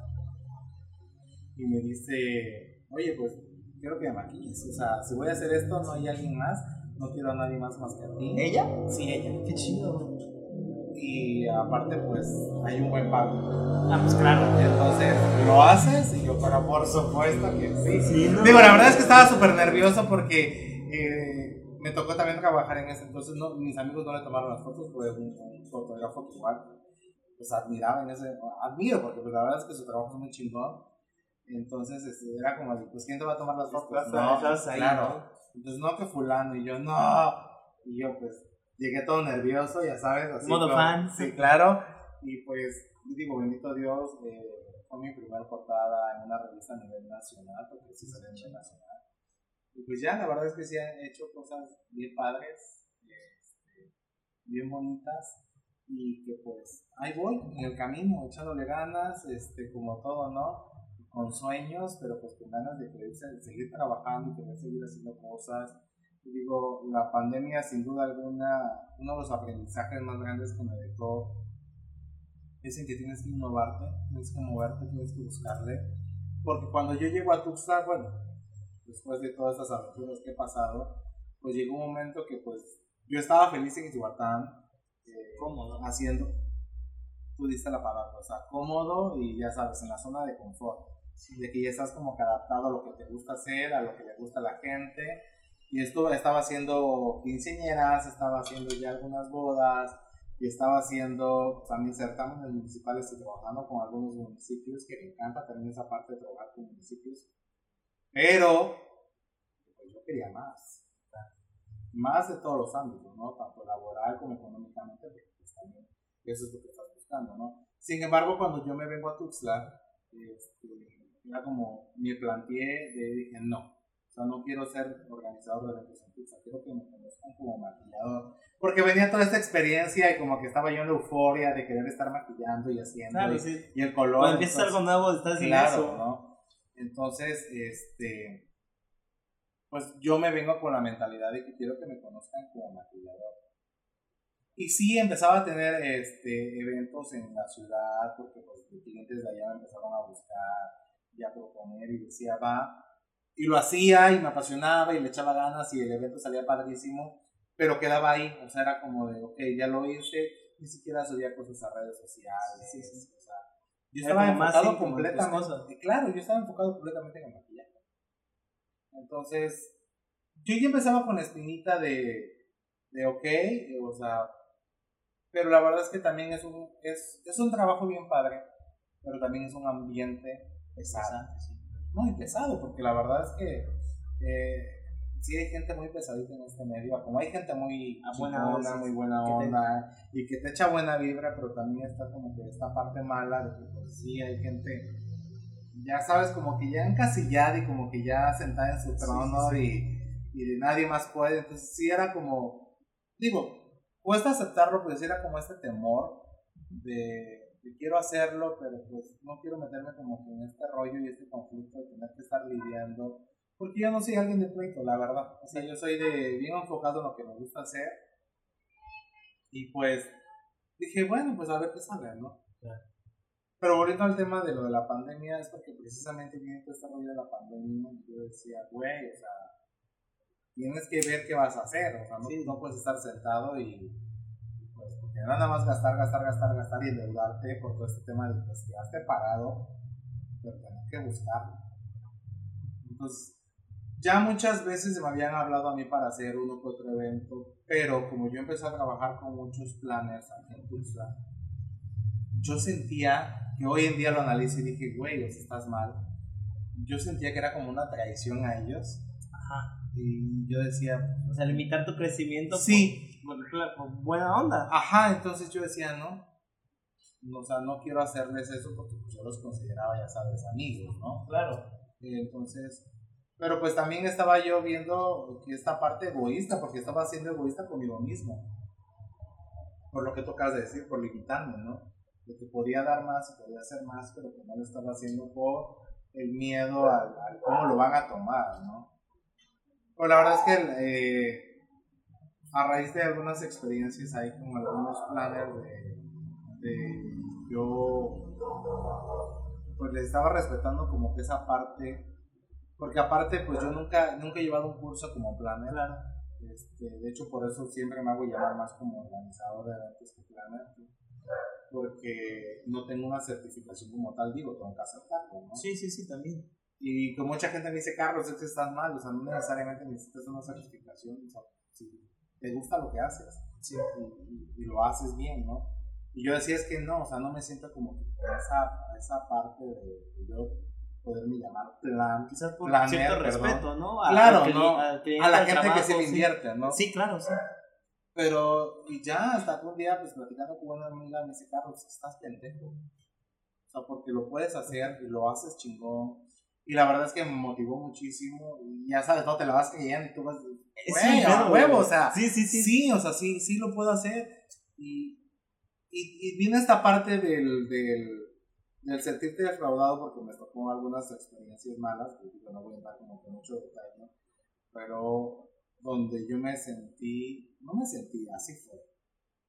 y me dice, oye, pues quiero que me maquilles. O sea, si voy a hacer esto, no hay alguien más, no quiero a nadie más más que a ti. ¿Ella? Sí, ella. Qué chido. Y aparte, pues hay un buen pago. Ah, pues claro. Entonces, ¿lo haces? Y yo, pero por supuesto que sí. Sí, no. Digo, la verdad es que estaba súper nervioso porque eh, me tocó también trabajar en ese entonces. No, mis amigos no le tomaron las fotos, fue un, un fotógrafo que igual pues admiraba en ese, admiro porque pues, la verdad es que su trabajo es muy chingón. Entonces este, era como, pues ¿quién te va a tomar las fotos? Estás- estás ahí, claro. Entonces no que fulano y yo no. Y yo pues llegué todo nervioso, ya sabes, así. Modo como- fan. Sí, claro. Y pues digo, bendito Dios, eh, fue mi primera portada en una revista a nivel nacional, porque sí salió a nivel nacional. Y pues ya, la verdad es que sí han hecho cosas bien padres, este, bien bonitas, y que pues ahí voy, en el camino, echándole ganas, este, como todo, ¿no? Con sueños, pero pues con ganas de querer se- seguir trabajando y querer seguir haciendo cosas. Digo, la pandemia sin duda alguna, uno de los aprendizajes más grandes que me dejó es en que tienes que innovarte, tienes que moverte, tienes que buscarle. Porque cuando yo llego a Tuxtla, bueno, después de todas estas aventuras que he pasado, pues llegó un momento que pues yo estaba feliz en Yucatán, eh, cómodo, haciendo, tú diste la palabra, o sea, cómodo y ya sabes, en la zona de confort, de que ya estás como que adaptado a lo que te gusta hacer, a lo que le gusta a la gente. Y esto estaba haciendo quinceañeras, estaba haciendo ya algunas bodas, y estaba haciendo también certámenes municipales y trabajando con algunos municipios, que me encanta también esa parte de trabajar con municipios. Pero pues yo quería más, más de todos los ámbitos, ¿no? Tanto laboral como económicamente, pues también eso es lo que estás buscando, ¿no? Sin embargo, cuando yo me vengo a Tuxtla, este, era como, me planteé, de, dije, no, o sea, no quiero ser organizador de eventos en Tuxtla, quiero que me conozcan como maquillador. Porque venía toda esta experiencia y como que estaba yo en la euforia de querer estar maquillando y haciendo. Claro, y, sí. y el color. Cuando empiezas algo nuevo, estás en claro, eso. ¿no? Entonces, este, pues yo me vengo con la mentalidad de que quiero que me conozcan como maquillador. Y sí, empezaba a tener este, eventos en la ciudad, porque pues, los clientes de allá me empezaron a buscar y a proponer y decía, va. Y lo hacía y me apasionaba y le echaba ganas y el evento salía padrísimo, pero quedaba ahí, o sea, era como de, ok, ya lo hice, ni siquiera subía cosas a redes sociales. Sí, sí. O sea, yo estaba enfocado completamente. cosas. Claro, yo estaba enfocado completamente en el maquillaje. Entonces, yo ya empezaba con la espinita de, de ok, o sea, pero la verdad es que también es un, es, es un trabajo bien padre, pero también es un ambiente pesado. Muy pesado, porque la verdad es que eh, sí hay gente muy pesadita en este medio, como hay gente muy A buena onda, muy buena te- onda, y que te echa buena vibra, pero también está como que esta parte mala de que pues sí hay gente, ya sabes, como que ya encasillada y como que ya sentada en su Sí, trono sí, sí. Y, y de nadie más puede, entonces sí era como, digo, cuesta aceptarlo, pues sí era como este temor de, de quiero hacerlo, pero pues no quiero meterme como que en este rollo y este conflicto de tener que estar lidiando, porque yo no soy alguien de pleito, la verdad, o sea, yo soy de bien enfocado en lo que me gusta hacer, y pues dije, bueno, pues a ver qué sale, ¿no? Pero volviendo al tema de lo de la pandemia, es porque precisamente viene todo este rollo de la pandemia, y yo decía, güey, o sea, tienes que ver qué vas a hacer, o sea, no, Sí. no puedes estar sentado y, no nada más gastar, gastar, gastar, gastar y endeudarte por todo este tema de pues quedaste parado, pero tenés que buscarlo. Entonces, ya muchas veces me habían hablado a mí para hacer uno que otro evento, pero como yo empecé a trabajar con muchos aquí en yo sentía que hoy en día lo analizo y dije, güey, estás mal. Yo sentía que era como una traición a ellos. Ajá. Y yo decía, O sea, limitar tu crecimiento sí, por- por buena onda. ajá, entonces yo decía, no. O sea, no quiero hacerles eso porque pues, yo los consideraba, ya sabes, amigos, ¿no? Claro. Y entonces, pero pues también estaba yo viendo esta parte egoísta, porque estaba siendo egoísta conmigo mismo. Por lo que tocas de decir, por limitarme, ¿no? De que podía dar más y podía hacer más, pero que no lo estaba haciendo por el miedo al, al cómo lo van a tomar, ¿no? Pero la verdad es que eh, a raíz de algunas experiencias ahí con algunos planes de, de yo pues les estaba respetando como que esa parte porque aparte pues yo nunca nunca he llevado un curso como planner Claro. este, de hecho por eso siempre me hago llamar más como organizador de eventos que planner porque no tengo una certificación como tal digo tengo que aceptarlo ¿no? Sí, sí, sí, también. y que mucha gente me dice Carlos es que estás mal o sea no necesariamente necesitas una certificación o sea, si te gusta lo que haces Sí. y, y- y lo haces bien, ¿no? Y yo decía es que no, o sea, no me siento como que esa, esa parte de, yo poderme llamar plan. Quizás por Planner, cierto perdón. respeto, ¿no? Claro, ¿no? al cliente, A la gente que se le sí. invierte, ¿no? Sí, claro, sí. Pero, y ya, hasta un día, pues platicando con una amiga, me dice, Carlos, estás pendejo. O sea, porque lo puedes hacer y lo haces chingón. Y la verdad es que me motivó muchísimo. Y ya sabes, no te la vas creyendo y tú vas, güey, Sí, a huevo, o sea, Sí, sí, sí. sí, o sea, sí, sí lo puedo hacer. Y, y, y viene esta parte del, del, del sentirte defraudado porque me tocó algunas experiencias malas, que no voy a dar como que mucho detalle, ¿no? pero donde yo me sentí, no me sentí, así fue.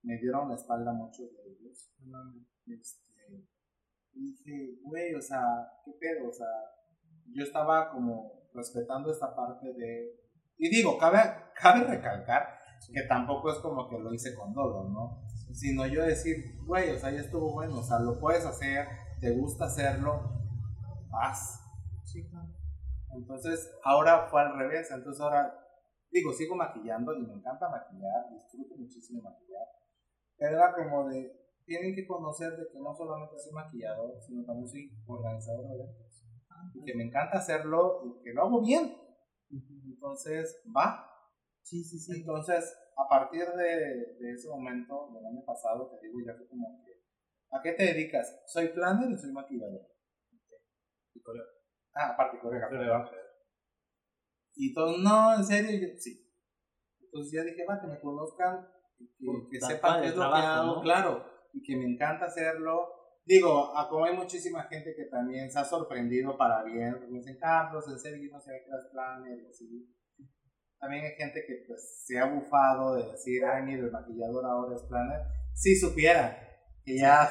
Me dieron la espalda muchos de ellos. Este, dije, güey, o sea, ¿qué pedo? O sea, yo estaba como respetando esta parte de... Y digo, cabe, cabe recalcar que tampoco es como que lo hice con dolo, ¿no? Sino yo decir, güey, o sea, ya estuvo bueno, o sea, lo puedes hacer, te gusta hacerlo, haz. Sí, Entonces, ahora fue al revés, entonces ahora, digo, sigo maquillando y me encanta maquillar, disfruto muchísimo maquillar, pero era como de, tienen que conocer de que no solamente soy maquillador, sino también soy organizador de eventos. Y que me encanta hacerlo y que lo hago bien. Entonces, va. Sí, sí, sí. Entonces, a partir de, de ese momento, del año pasado, te digo, ya fue como que, ¿a qué te dedicas? ¿Soy planner y soy maquillador? Y coreógrafo. Ah, aparte coreógrafo. Y todo, no, en serio, yo, sí. Entonces ya dije, va, que me conozcan, que, que sepan qué es lo que hago, claro, y que me encanta hacerlo. Digo, como hay muchísima gente que también se ha sorprendido para bien, porque me dicen, Carlos, en serio, no sé qué eras planner, y así también hay gente que pues se ha bufado de decir, ay, mire, el maquillador ahora es planner. Si supiera que ya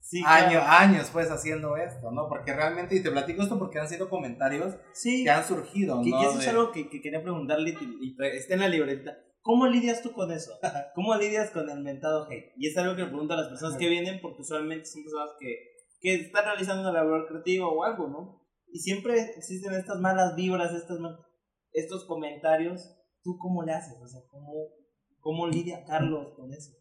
sí, años, años pues haciendo esto, ¿no? Porque realmente, y te platico esto porque han sido comentarios que han surgido, ¿no? Y eso es algo que, que, quería preguntarle y, está en la libreta. ¿Cómo lidias tú con eso? ¿Cómo lidias con el mentado hate? Y es algo que le pregunto a las personas que vienen porque usualmente son personas que, que están realizando una labor creativa o algo, ¿no? Y siempre existen estas malas vibras, estas estos comentarios, ¿tú cómo le haces? O sea, ¿cómo, cómo lidia Carlos con eso?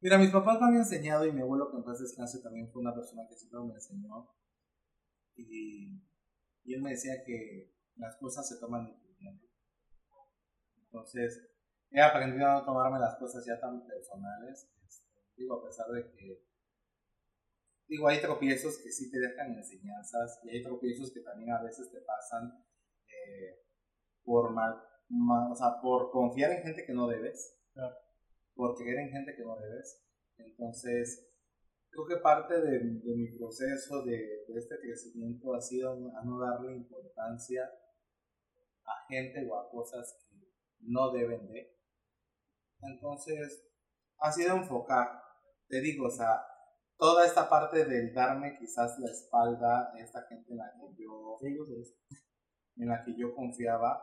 Mira, mis papás me habían enseñado y mi abuelo que en paz descanse también fue una persona que siempre me enseñó. Y, y él me decía que las cosas se toman en tu tiempo. Entonces, he aprendido a no tomarme las cosas ya tan personales. Este, digo, a pesar de que digo, hay tropiezos que sí te dejan enseñanzas y hay tropiezos que también a veces te pasan eh, por mal, o sea, por confiar en gente que no debes, por creer en gente que no debes. Entonces, creo que parte de, de mi proceso de, de, este crecimiento ha sido a no darle importancia a gente o a cosas que no deben de. Entonces, ha sido enfocar, te digo, o sea, toda esta parte del darme quizás la espalda a esta gente en la que yo, en la que yo confiaba,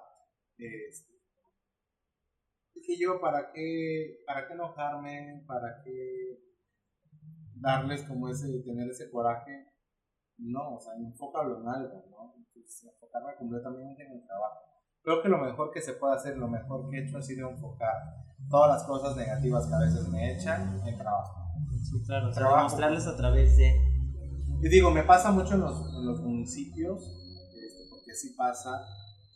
este, dije yo, ¿para qué, ¿para qué enojarme? ¿Para qué darles como ese, tener ese coraje? No, o sea, enfócalo en algo, ¿no? Entonces, enfocarme completamente en el trabajo. Creo que lo mejor que se puede hacer, lo mejor que he hecho ha sido enfocar todas las cosas negativas que a veces me echan en trabajo. Sí, claro, o mostrarles a través de... Y digo, me pasa mucho en los, en los municipios, este, porque sí pasa,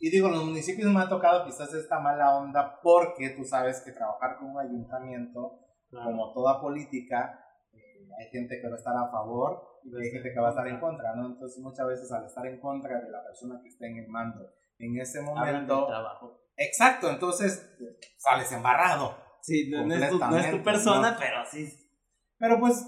y digo, los municipios me ha tocado quizás esta mala onda porque tú sabes que trabajar con un ayuntamiento, como toda política, eh, hay gente que va a estar a favor y hay gente que va a estar en contra, ¿no? Entonces muchas veces al estar en contra de la persona que está en el mando en ese momento... trabajo. Exacto, entonces sales embarrado. Sí, no, es, tu, no es tu persona, pero sí. Pero pues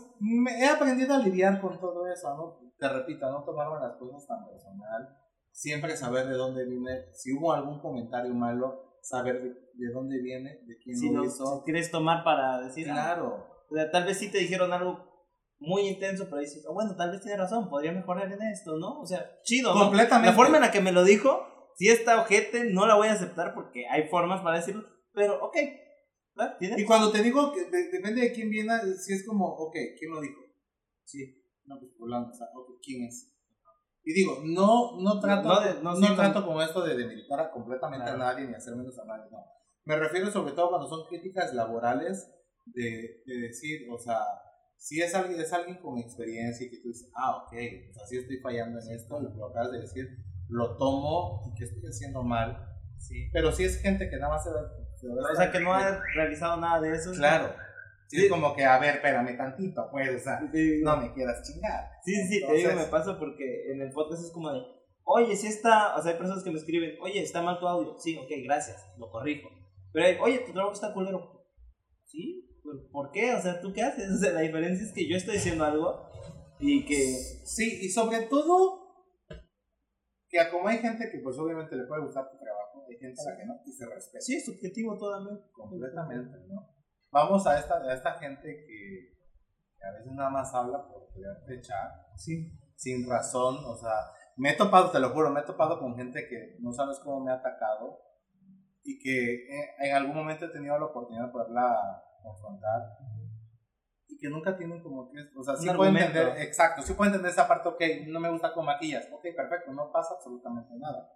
he aprendido a lidiar con todo eso, ¿no? Te repito, no tomarme las cosas tan personal siempre saber de dónde viene, si hubo algún comentario malo, saber de, dónde viene, de quién lo hizo. Si quieres tomar para decir. Ah, claro. o sea, tal vez sí te dijeron algo muy intenso, pero dices, oh, bueno, tal vez tiene razón, podría mejorar en esto, ¿no? O sea, chido, Completamente. La forma en la que me lo dijo, si está ojete, no la voy a aceptar porque hay formas para decirlo, pero ok. Y cuando te digo que depende de quién viene, si es como, ok, ¿quién lo dijo? Sí. No, pues fulano, o sea, ¿quién es? Y digo, no, no trato, no, no, trato con esto de demeritar completamente a nadie ni hacer menos a nadie, no. Me refiero sobre todo cuando son críticas laborales de, de decir, o sea, si es alguien, es alguien con experiencia y que tú dices, ah, ok, o sea, sí estoy fallando en esto, lo que acabas de decir, lo tomo y que estoy haciendo mal. Sí. Pero si es gente que nada más se, O sea, que no ha realizado nada de eso. Claro. Sí, es como que, a ver, espérame tantito, pues, o sea, no me quieras chingar. Sí, sí, sí, te digo, me pasa porque en el podcast es como de, oye, si está, o sea, hay personas que me escriben, oye, está mal tu audio. Sí, ok, gracias, lo corrijo. Pero, hay, oye, tu trabajo está culero. ¿Sí? ¿Por qué? O sea, ¿tú qué haces? O sea, la diferencia es que yo estoy diciendo algo y que... Sí, y sobre todo, que como hay gente que pues obviamente le puede gustar tu trabajo, hay gente a la que no, y se respeta. Sí, es subjetivo totalmente. Completamente, ¿no? Vamos a esta, a esta gente que, que a veces nada más habla por quererte echar. Sí. Sin razón, o sea, me he topado, te lo juro, me he topado con gente que no sabes cómo me ha atacado y que en algún momento he tenido la oportunidad de poderla confrontar que nunca tienen como que, o sea, sí puedo entender, exacto, sí puedo entender esa parte, ok, no me gusta con maquillas, ok, perfecto, no pasa absolutamente nada,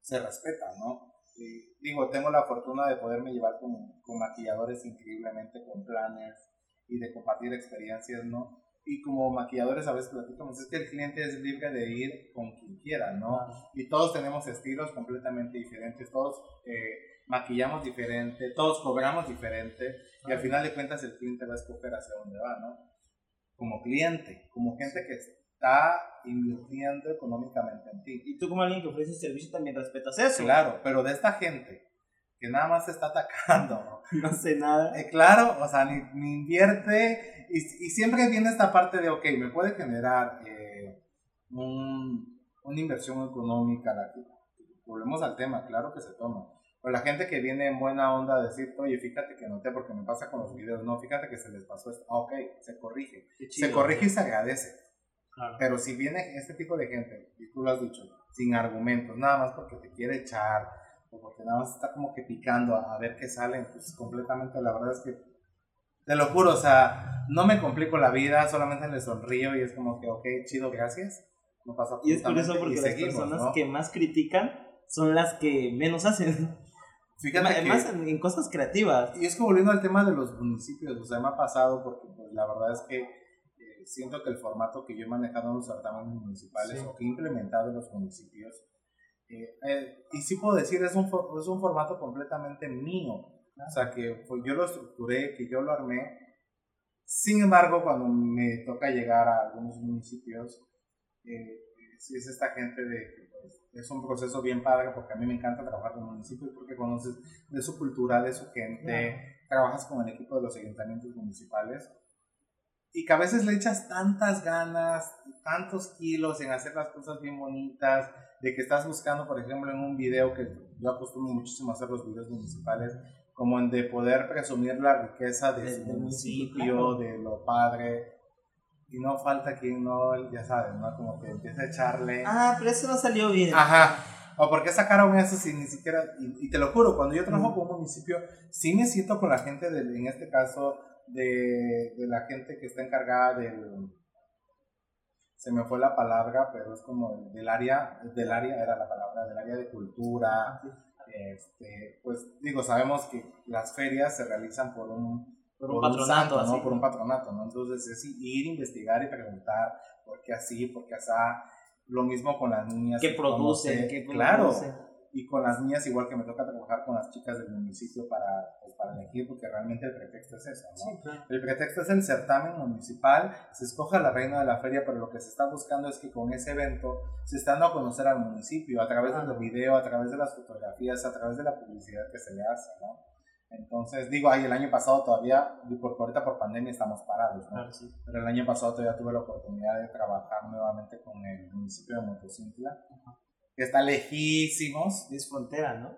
se respeta, ¿no? Y, digo, tengo la fortuna de poderme llevar con, con maquilladores increíblemente, con planners y de compartir experiencias, ¿no? y como maquilladores a veces platicamos, es que el cliente es libre de ir con quien quiera, ¿no? Y todos tenemos estilos completamente diferentes, todos eh, maquillamos diferente, todos cobramos diferente, y al final de cuentas el cliente va a escoger hacia dónde va, ¿no? Como cliente, como gente que está invirtiendo económicamente en ti. Y tú como alguien que ofrece servicio también respetas eso. Claro, pero de esta gente que nada más se está atacando, ¿no? No sé nada. Eh, claro, o sea, ni, ni invierte y, siempre viene esta parte de, ok, me puede generar eh, un, una inversión económica, la volvemos al tema, claro que se toma. Pero la gente que viene en buena onda a decir, oye, fíjate que noté porque me pasa con los videos, no, fíjate que se les pasó esto, ah, ok, se corrige. se corrige y se agradece. Pero si viene este tipo de gente, y tú lo has dicho, sin argumentos, nada más porque te quiere echar, o porque nada más está como que picando a, a ver qué sale, pues completamente la verdad es que te lo juro, o sea, no me complico la vida, solamente le sonrío y es como que, ok, chido, gracias. No pasa Y es por eso porque las personas que más critican son las que menos hacen. Fíjate Además, en cosas creativas. Y es que volviendo al tema de los municipios, o sea, me ha pasado porque pues, la verdad es que eh, siento que el formato que yo he manejado en los certámenes municipales o que he implementado en los municipios, eh, eh, y sí puedo decir, es un, es un formato completamente mío. O sea, que pues, yo lo estructuré, que yo lo armé. Sin embargo, cuando me toca llegar a algunos municipios, si es esta gente de que es un proceso bien padre porque a mí me encanta trabajar con municipios porque conoces de su cultura, de su gente, trabajas con el equipo de los ayuntamientos municipales y que a veces le echas tantas ganas, tantos kilos en hacer las cosas bien bonitas, de que estás buscando, por ejemplo, en un video que yo acostumbro muchísimo a hacer los videos municipales, como en de poder presumir la riqueza de su municipio, de lo padre. Y no falta quien no, ya sabes, ¿no? Como que empieza a echarle. Ah, pero eso no salió bien. Ajá. O porque sacaron eso si ni siquiera. Y, te lo juro, cuando yo trabajo con un municipio, sí me siento con la gente, de, en este caso, de, de la gente que está encargada del. Se me fue la palabra, pero es como del área, del área era la palabra, del área de cultura, este, pues digo, sabemos que las ferias se realizan por un, por un patronato, ¿no? Por un patronato, ¿no? Entonces es ir, investigar y preguntar por qué así, por qué así. Lo mismo con las niñas. ¿Qué producen? ¿Qué claro. Y con las niñas, igual que me toca trabajar con las chicas del municipio para, pues, para elegir, porque realmente el pretexto es eso, ¿no? El pretexto es el certamen municipal, se escoge a la reina de la feria, pero lo que se está buscando es que con ese evento se está dando a conocer al municipio a través del video, a través de las fotografías, a través de la publicidad que se le hace, ¿no? Entonces, digo, ay, el año pasado todavía, por ahorita por pandemia estamos parados, ¿no? Pero el año pasado todavía tuve la oportunidad de trabajar nuevamente con el municipio de Motocintla que está lejísimos. Es frontera, ¿no?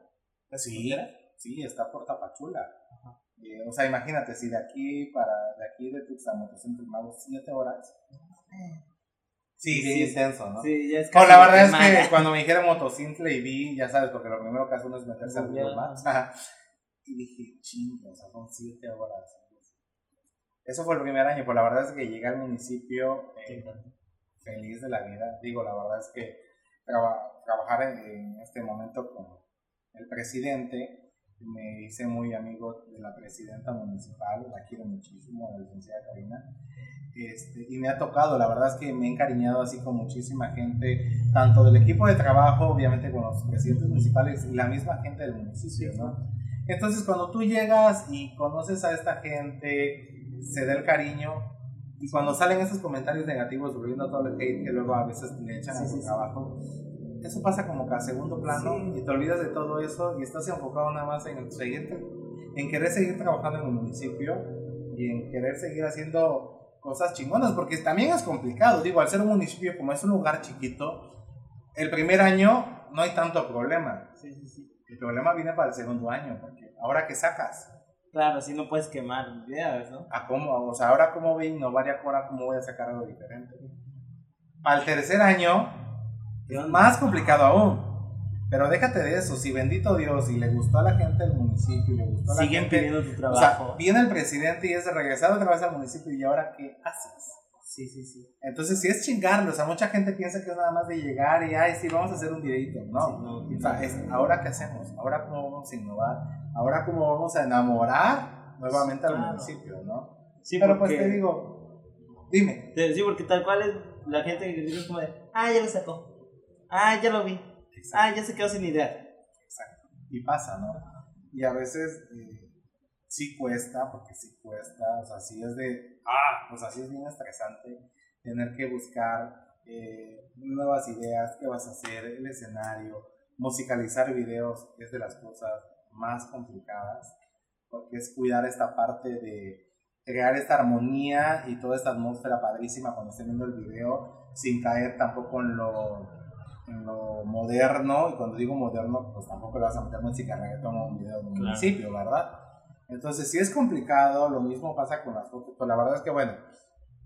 sí, sí, está por Tapachula. Eh, o sea, imagínate, si de aquí para, de aquí de Tuxtla Motocentro Mago, siete horas. Sí, sí, es intenso, ¿no? Sí, ya es casi la verdad es que cuando me dijeron motocintle y vi, ya sabes, porque lo primero que hace uno es meterse al Google Maps. Y dije, chingo, o sea, son siete horas. Eso fue el primer año, pues la verdad es que llegué al municipio eh, feliz de la vida. Digo, la verdad es que trabajar en, este momento con el presidente. Me hice muy amigo de la presidenta municipal, la quiero muchísimo, la licenciada Karina. Este, y me ha tocado, la verdad es que me he encariñado así con muchísima gente, tanto del equipo de trabajo, obviamente con los presidentes municipales y la misma gente del municipio, ¿no? Entonces cuando tú llegas y conoces a esta gente, se da el cariño, y cuando salen esos comentarios negativos, volviendo todo el hate que luego a veces le echan a su trabajo, eso pasa como que a segundo plano y te olvidas de todo eso y estás enfocado nada más en el seguir, en querer seguir trabajando en el municipio y en querer seguir haciendo cosas chingonas, porque también es complicado, digo, al ser un municipio como es un lugar chiquito, el primer año no hay tanto problema. Sí, sí, sí. El problema viene para el segundo año, porque ahora que sacas, Claro, si no puedes quemar videos, ¿no? a cómo, o sea, ahora cómo voy a innovar y ahora cómo voy a sacar algo diferente. El tercer año es más complicado aún. Pero déjate de eso, si bendito Dios y le gustó a la gente del municipio y le gustó a la Siguen gente, pidiendo tu o trabajo. sea, viene el presidente y es de regresar otra vez al municipio y ahora qué haces? Sí, sí, sí. Entonces, si es chingarlo, o sea, mucha gente piensa que es nada más de llegar y, ay, sí, vamos a hacer un videito. No, Sí, no, o sea, es, ahora qué hacemos, ahora cómo vamos a innovar, ahora cómo vamos a enamorar nuevamente al Claro. municipio, ¿no? Sí, Pero porque, pues te digo, dime, Sí, porque tal cual es la gente que dice como de, ah, ya lo sacó. Ah, ya lo vi. Ah, ya se quedó sin idea. Exacto. Y pasa, ¿no? Y a veces eh, sí cuesta, porque sí cuesta, o sea, sí es de, ah, o sea, sí es bien estresante tener que buscar eh, nuevas ideas, qué vas a hacer, el escenario, musicalizar videos es de las cosas más complicadas, porque es cuidar esta parte de crear esta armonía y toda esta atmósfera padrísima cuando estén viendo el video, sin caer tampoco en lo en lo moderno, y cuando digo moderno, pues tampoco le vas a meter música reggaetón a un video de un Claro. municipio, ¿verdad? Entonces, si es complicado, lo mismo pasa con las fotos, pero la verdad es que, bueno,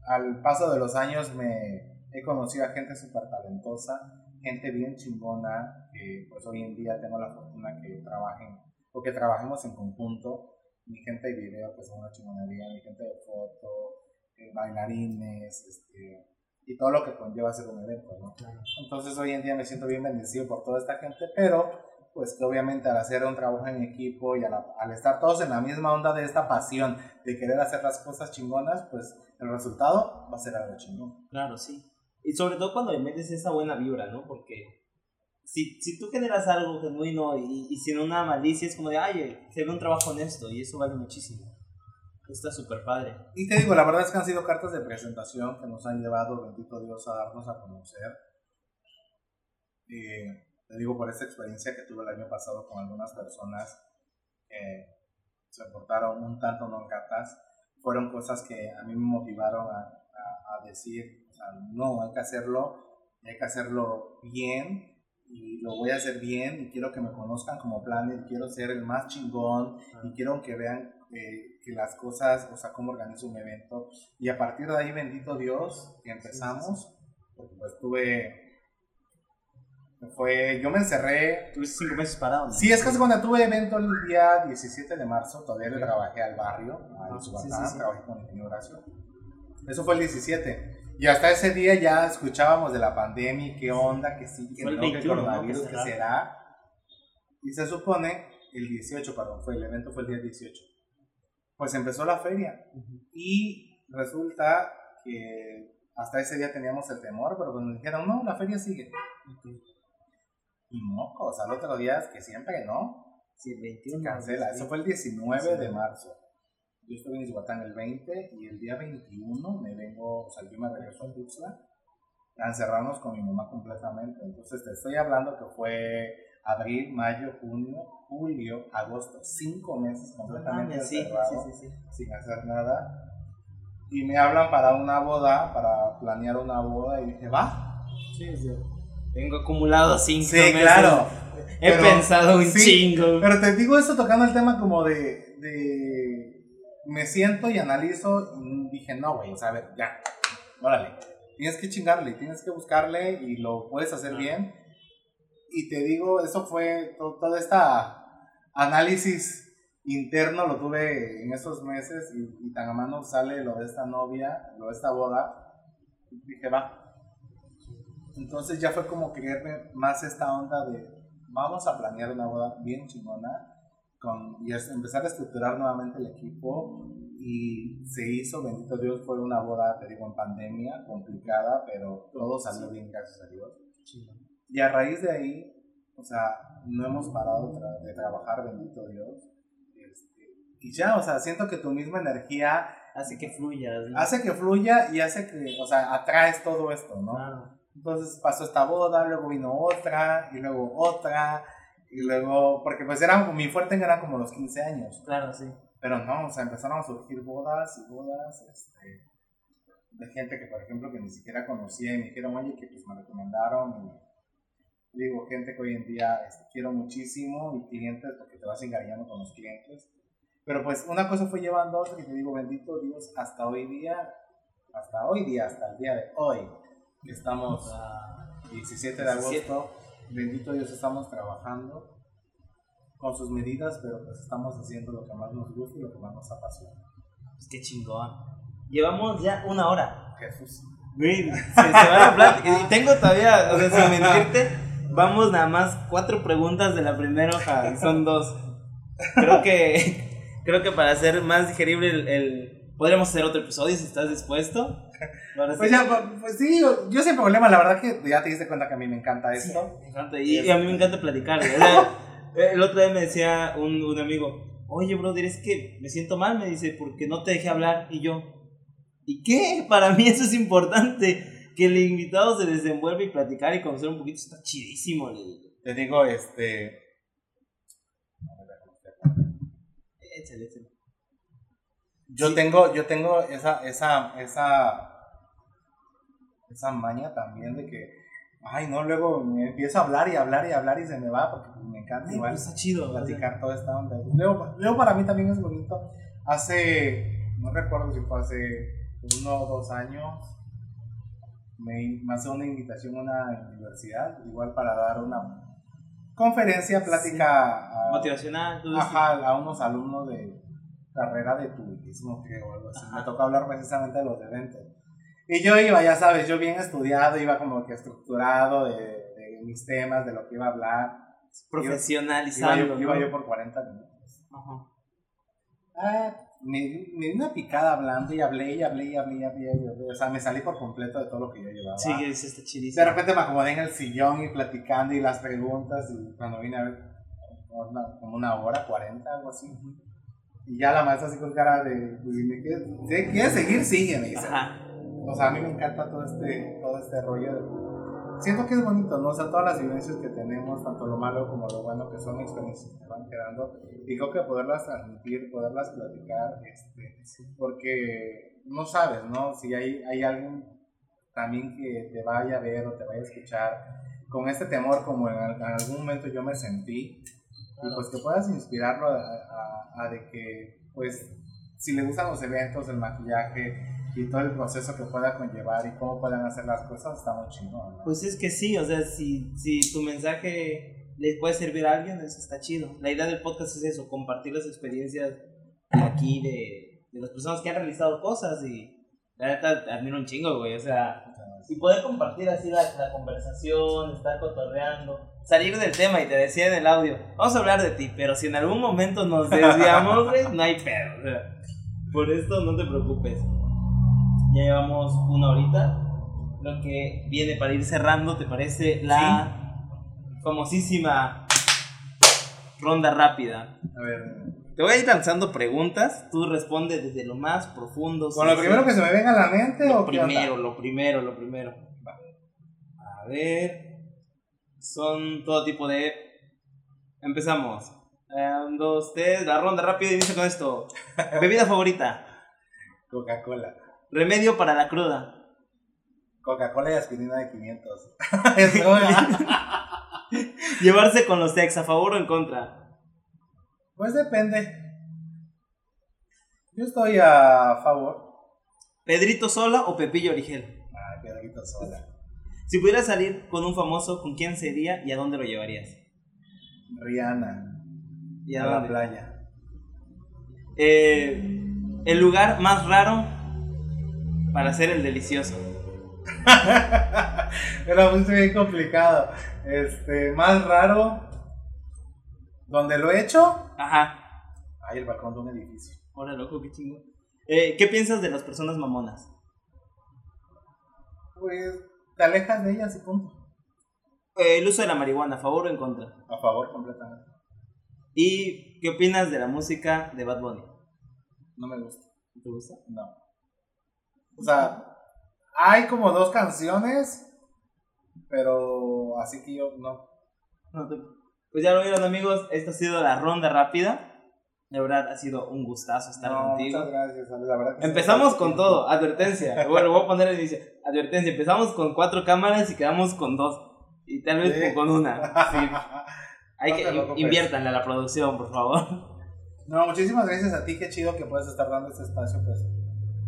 al paso de los años me he conocido a gente súper talentosa, gente bien chingona, que pues hoy en día tengo la fortuna que trabajen, o que trabajemos en conjunto, mi gente de video, que son una chingonería, mi gente de foto, eh, bailarines, este, y todo lo que conlleva hacer un evento, ¿no? Entonces hoy en día me siento bien bendecido por toda esta gente, pero pues que obviamente al hacer un trabajo en equipo y al, al estar todos en la misma onda de esta pasión de querer hacer las cosas chingonas, pues el resultado va a ser algo chingón. Claro, sí. Y sobre todo cuando le metes esa buena vibra, ¿no? Porque si, si tú generas algo genuino y, y sin una malicia, es como de, ay, se ve un trabajo honesto y eso vale muchísimo. Está súper padre. Y te digo, la verdad es que han sido cartas de presentación que nos han llevado, bendito Dios, a darnos a conocer. Eh, te digo por esta experiencia que tuve el año pasado con algunas personas que se portaron un tanto no catas, fueron cosas que a mí me motivaron a, a- a decir, o sea, no, hay que hacerlo, hay que hacerlo bien, y lo voy a hacer bien, y quiero que me conozcan como planner, quiero ser el más chingón, y quiero que vean eh, que las cosas, o sea, cómo organizo un evento. Y a partir de ahí, bendito Dios, que empezamos, porque pues tuve, fue, yo me encerré, Tuviste cinco meses parado, ¿no? sí, es que cuando tuve evento el día 17 de marzo, todavía le trabajé al barrio, Ah, a sí, Izhuatán, sí, sí. trabajé con el ingeniero Horacio. Eso fue el 17. Y hasta ese día ya escuchábamos de la pandemia, qué onda, que sí, que Fue no, que 21, ¿no? coronavirus, Que que será. Y se supone, el 18, perdón, fue el evento fue el día 18. Pues empezó la feria. Ujú. Y resulta que hasta ese día teníamos el temor, pero cuando dijeron, no, la feria sigue. Y mocos, al otro día es que siempre no, Sí, el se 21. cancela. sí. Eso fue el 19 Sí. de marzo. Yo estuve en Izhuatán el 20 y el día 21 me vengo, o sea, yo me regreso a Tuxtla a encerrarnos con mi mamá completamente. Entonces te estoy hablando que fue abril, mayo, junio, julio, agosto, cinco meses completamente sí, encerrado sí, sí. sin hacer nada. Y me hablan para una boda, para planear una boda y dije, va. Sí, sí. Tengo acumulado cinco Sí, meses. claro. He Pero- pensado un sí, chingo. Pero te digo esto tocando el tema como de, de me siento y analizo y dije, no, güey, o sea, a ver, ya, órale, tienes que chingarle, tienes que buscarle y lo puedes hacer Ajá. bien. Y te digo, eso fue to- todo este análisis interno lo tuve en esos meses y, y tan a mano sale lo de esta novia, lo de esta boda, dije, va. Entonces ya fue como creerme más esta onda de vamos a planear una boda bien chingona con, y es- empezar a estructurar nuevamente el equipo y se hizo, bendito Dios, fue una boda, te digo, en pandemia, complicada, pero todo salió bien, gracias a Dios. Y a raíz de ahí, o sea, no hemos parado tra- de trabajar, bendito Dios. Este, y ya, o sea, siento que tu misma energía Hace que fluyas. ¿no? hace que fluya y hace que, o sea, atraes todo esto, ¿no? Claro. Entonces pasó esta boda, luego vino otra, y luego otra, y luego, porque pues era, mi fuerte era como los 15 años, Claro, sí. pero no, o sea, empezaron a surgir bodas y bodas, este, de gente que, por ejemplo, que ni siquiera conocía y me dijeron, oye, que pues me recomendaron, digo, gente que hoy en día este, quiero muchísimo y clientes porque te vas engañando con los clientes. Pero pues una cosa fue llevando a otra y te digo, bendito Dios, hasta hoy día, hasta hoy día, hasta el día de hoy, estamos a 17 de agosto, bendito Dios, estamos trabajando con sus medidas, pero pues estamos haciendo lo que más nos gusta y lo que más nos apasiona. Pues qué chingón. Llevamos ya una hora. Jesús. Güey, se, se va la plática. Y tengo todavía, o sea, sin mentirte, vamos nada más cuatro preguntas de la primera hoja son dos. Creo que, creo que para hacer más digerible el, el- podríamos hacer otro episodio si estás dispuesto. Ahora sí. Pues ya, pues, pues sí, yo, sin problema, la verdad que ya te diste cuenta que a mí me encanta esto. Me encanta, Y, y a mí me encanta platicar. sea, el otro día me decía un, un amigo, oye, brother, es que me siento mal, me dice, porque no te dejé hablar. Y yo, ¿y qué? Para mí eso es importante. Que el invitado se desenvuelva y platicar y conocer un poquito está chidísimo. le digo. Te digo, este... Échale, échale. Yo tengo, yo tengo esa, esa, esa, esa maña también de que, ay no, luego me empiezo a hablar y hablar y hablar y se me va porque me encanta igual está chido. platicar toda esta onda. Luego, luego para mí también es bonito. Hace, no recuerdo si fue hace uno o dos años, me, me hace una invitación a una universidad, igual para dar una conferencia, plática a, Motivacional. Ajá, a unos alumnos de carrera de turismo, creo, o algo así. Ajá. Me tocó hablar precisamente de los eventos. Y yo iba, ya sabes, yo bien estudiado, iba como que estructurado de, de mis temas, de lo que iba a hablar. Iba Profesionalizando. yo, iba ¿no? yo por 40 minutos. Ajá. Ah, me, me di una picada hablando y hablé y hablé y hablé y hablé, y hablé. O sea, me salí por completo de todo lo que yo llevaba. Sí, que dice, está De chidísimo. repente me acomodé en el sillón y platicando y las preguntas y cuando vine a ver una- como una hora, 40, algo así. Y ya la maestra así con cara de, pues, si me quieres, si quieres seguir, sigue, me dice. O sea, a mí me encanta todo este, todo este rollo. de- siento que es bonito, ¿no? O sea, todas las vivencias que tenemos, tanto lo malo como lo bueno, que son experiencias que van quedando. Y creo que poderlas transmitir, poderlas platicar, este, porque no sabes, ¿no? Si hay, hay alguien también que te vaya a ver o te vaya a escuchar con este temor como en algún momento yo me sentí y pues que puedas inspirarlo a, de que pues si le gustan los eventos, el maquillaje y todo el proceso que pueda conllevar y cómo puedan hacer las cosas está muy chingón. Pues es que sí, o sea, si, si tu mensaje le puede servir a alguien, eso está chido. La idea del podcast es eso, compartir las experiencias aquí, de, de las personas que han realizado cosas y la neta admiro un chingo, güey, o sea, y poder compartir así la, la conversación, estar cotorreando, salir del tema y te decía en el audio, vamos a hablar de ti, pero si en algún momento nos desviamos, güey, no hay pedo, o sea, por esto no te preocupes. Ya llevamos una horita, lo que viene para ir cerrando, ¿te parece? La famosísima ronda rápida. A ver, Te voy a ir lanzando preguntas, tú respondes desde lo más profundo. ¿con lo primero que se me venga a la mente Lo o primero, lo primero, lo primero. A ver. Son todo tipo de. Empezamos. Un, dos, tres. La ronda rápida inicia con esto. Bebida favorita. Coca-Cola. Remedio para la cruda. Coca-Cola y aspirina de 500. Es una- Llevarse con los ex, a favor o en contra. Pues depende. Yo estoy a favor. Pedrito sola o Pepillo Origel. Ay, Pedrito sola. Si pudieras salir con un famoso, ¿con quién sería y a dónde lo llevarías? Rihanna. ¿Y a a la playa. Eh, el lugar más raro para hacer el delicioso. Era muy bien complicado. Este, más raro. ¿Dónde lo he hecho? Ajá. Ay, el balcón de un edificio. Ahora, loco, qué chingo. Eh, ¿Qué piensas de las personas mamonas? Pues te alejas de ellas y punto. Eh, el uso de la marihuana, ¿a favor o en contra? A favor, completamente. ¿Y qué opinas de la música de Bad Bunny? No me gusta. ¿Te gusta? No. O sea, hay como dos canciones, pero así que yo no. No te- Pues ya lo vieron amigos, esta ha sido la ronda rápida. De verdad ha sido un gustazo estar No, contigo. Muchas gracias, la verdad que. Empezamos con todo, advertencia. Bueno, voy a poner el inicio. Advertencia, empezamos con cuatro cámaras y quedamos con dos. Y tal vez Sí. con una. Sí. Hay No que inviértanle a la producción, por favor. No, muchísimas gracias a ti, qué chido que puedes estar dando este espacio pues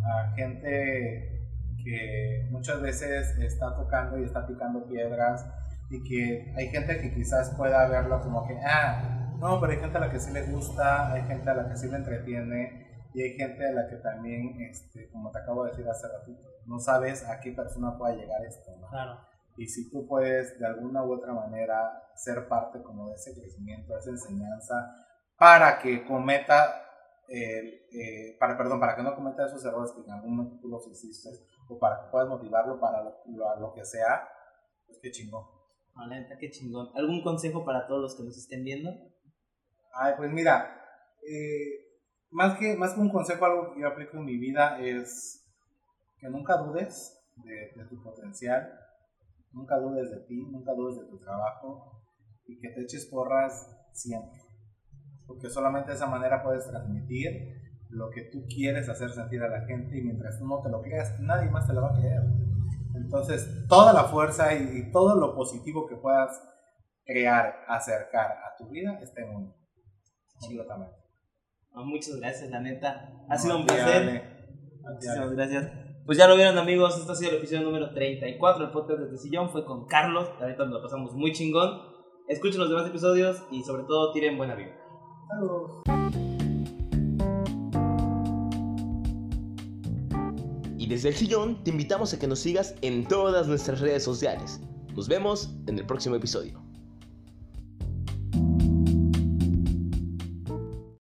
a gente que muchas veces está tocando y está picando piedras y que hay gente que quizás pueda verlo como que, ah, no, pero hay gente a la que sí le gusta, hay gente a la que sí le entretiene y hay gente a la que también, este, como te acabo de decir hace ratito, no sabes a qué persona pueda llegar esto, ¿no? Claro. Y si tú puedes de alguna u otra manera ser parte como de ese crecimiento, de esa enseñanza, para que cometa, eh, eh, para, perdón, para que no cometa esos errores que en algún momento tú los hiciste, o para que puedas motivarlo para lo, lo- lo que sea, pues qué chingón. Ah, neta, qué chingón. ¿Algún consejo para todos los que nos estén viendo? Ay, pues mira, eh, más, que, más que un consejo, algo que yo aplico en mi vida es que nunca dudes de, de tu potencial, nunca dudes de ti, nunca dudes de tu trabajo y que te eches porras siempre. Porque solamente de esa manera puedes transmitir lo que tú quieres hacer sentir a la gente y mientras tú no te lo creas, nadie más te lo va a creer. Entonces, toda la fuerza y, todo lo positivo que puedas crear, acercar a tu vida está en uno. Completamente. Ah, muchas gracias, la neta. Ha No, sido un placer. Muchísimas gracias. Pues ya lo vieron amigos, este ha sido el episodio número 34 del podcast de Sillón, fue con Carlos, la neta nos lo pasamos muy chingón. Escuchen los demás episodios y sobre todo tiren buena vida. Saludos. Desde el sillón te invitamos a que nos sigas en todas nuestras redes sociales. Nos vemos en el próximo episodio.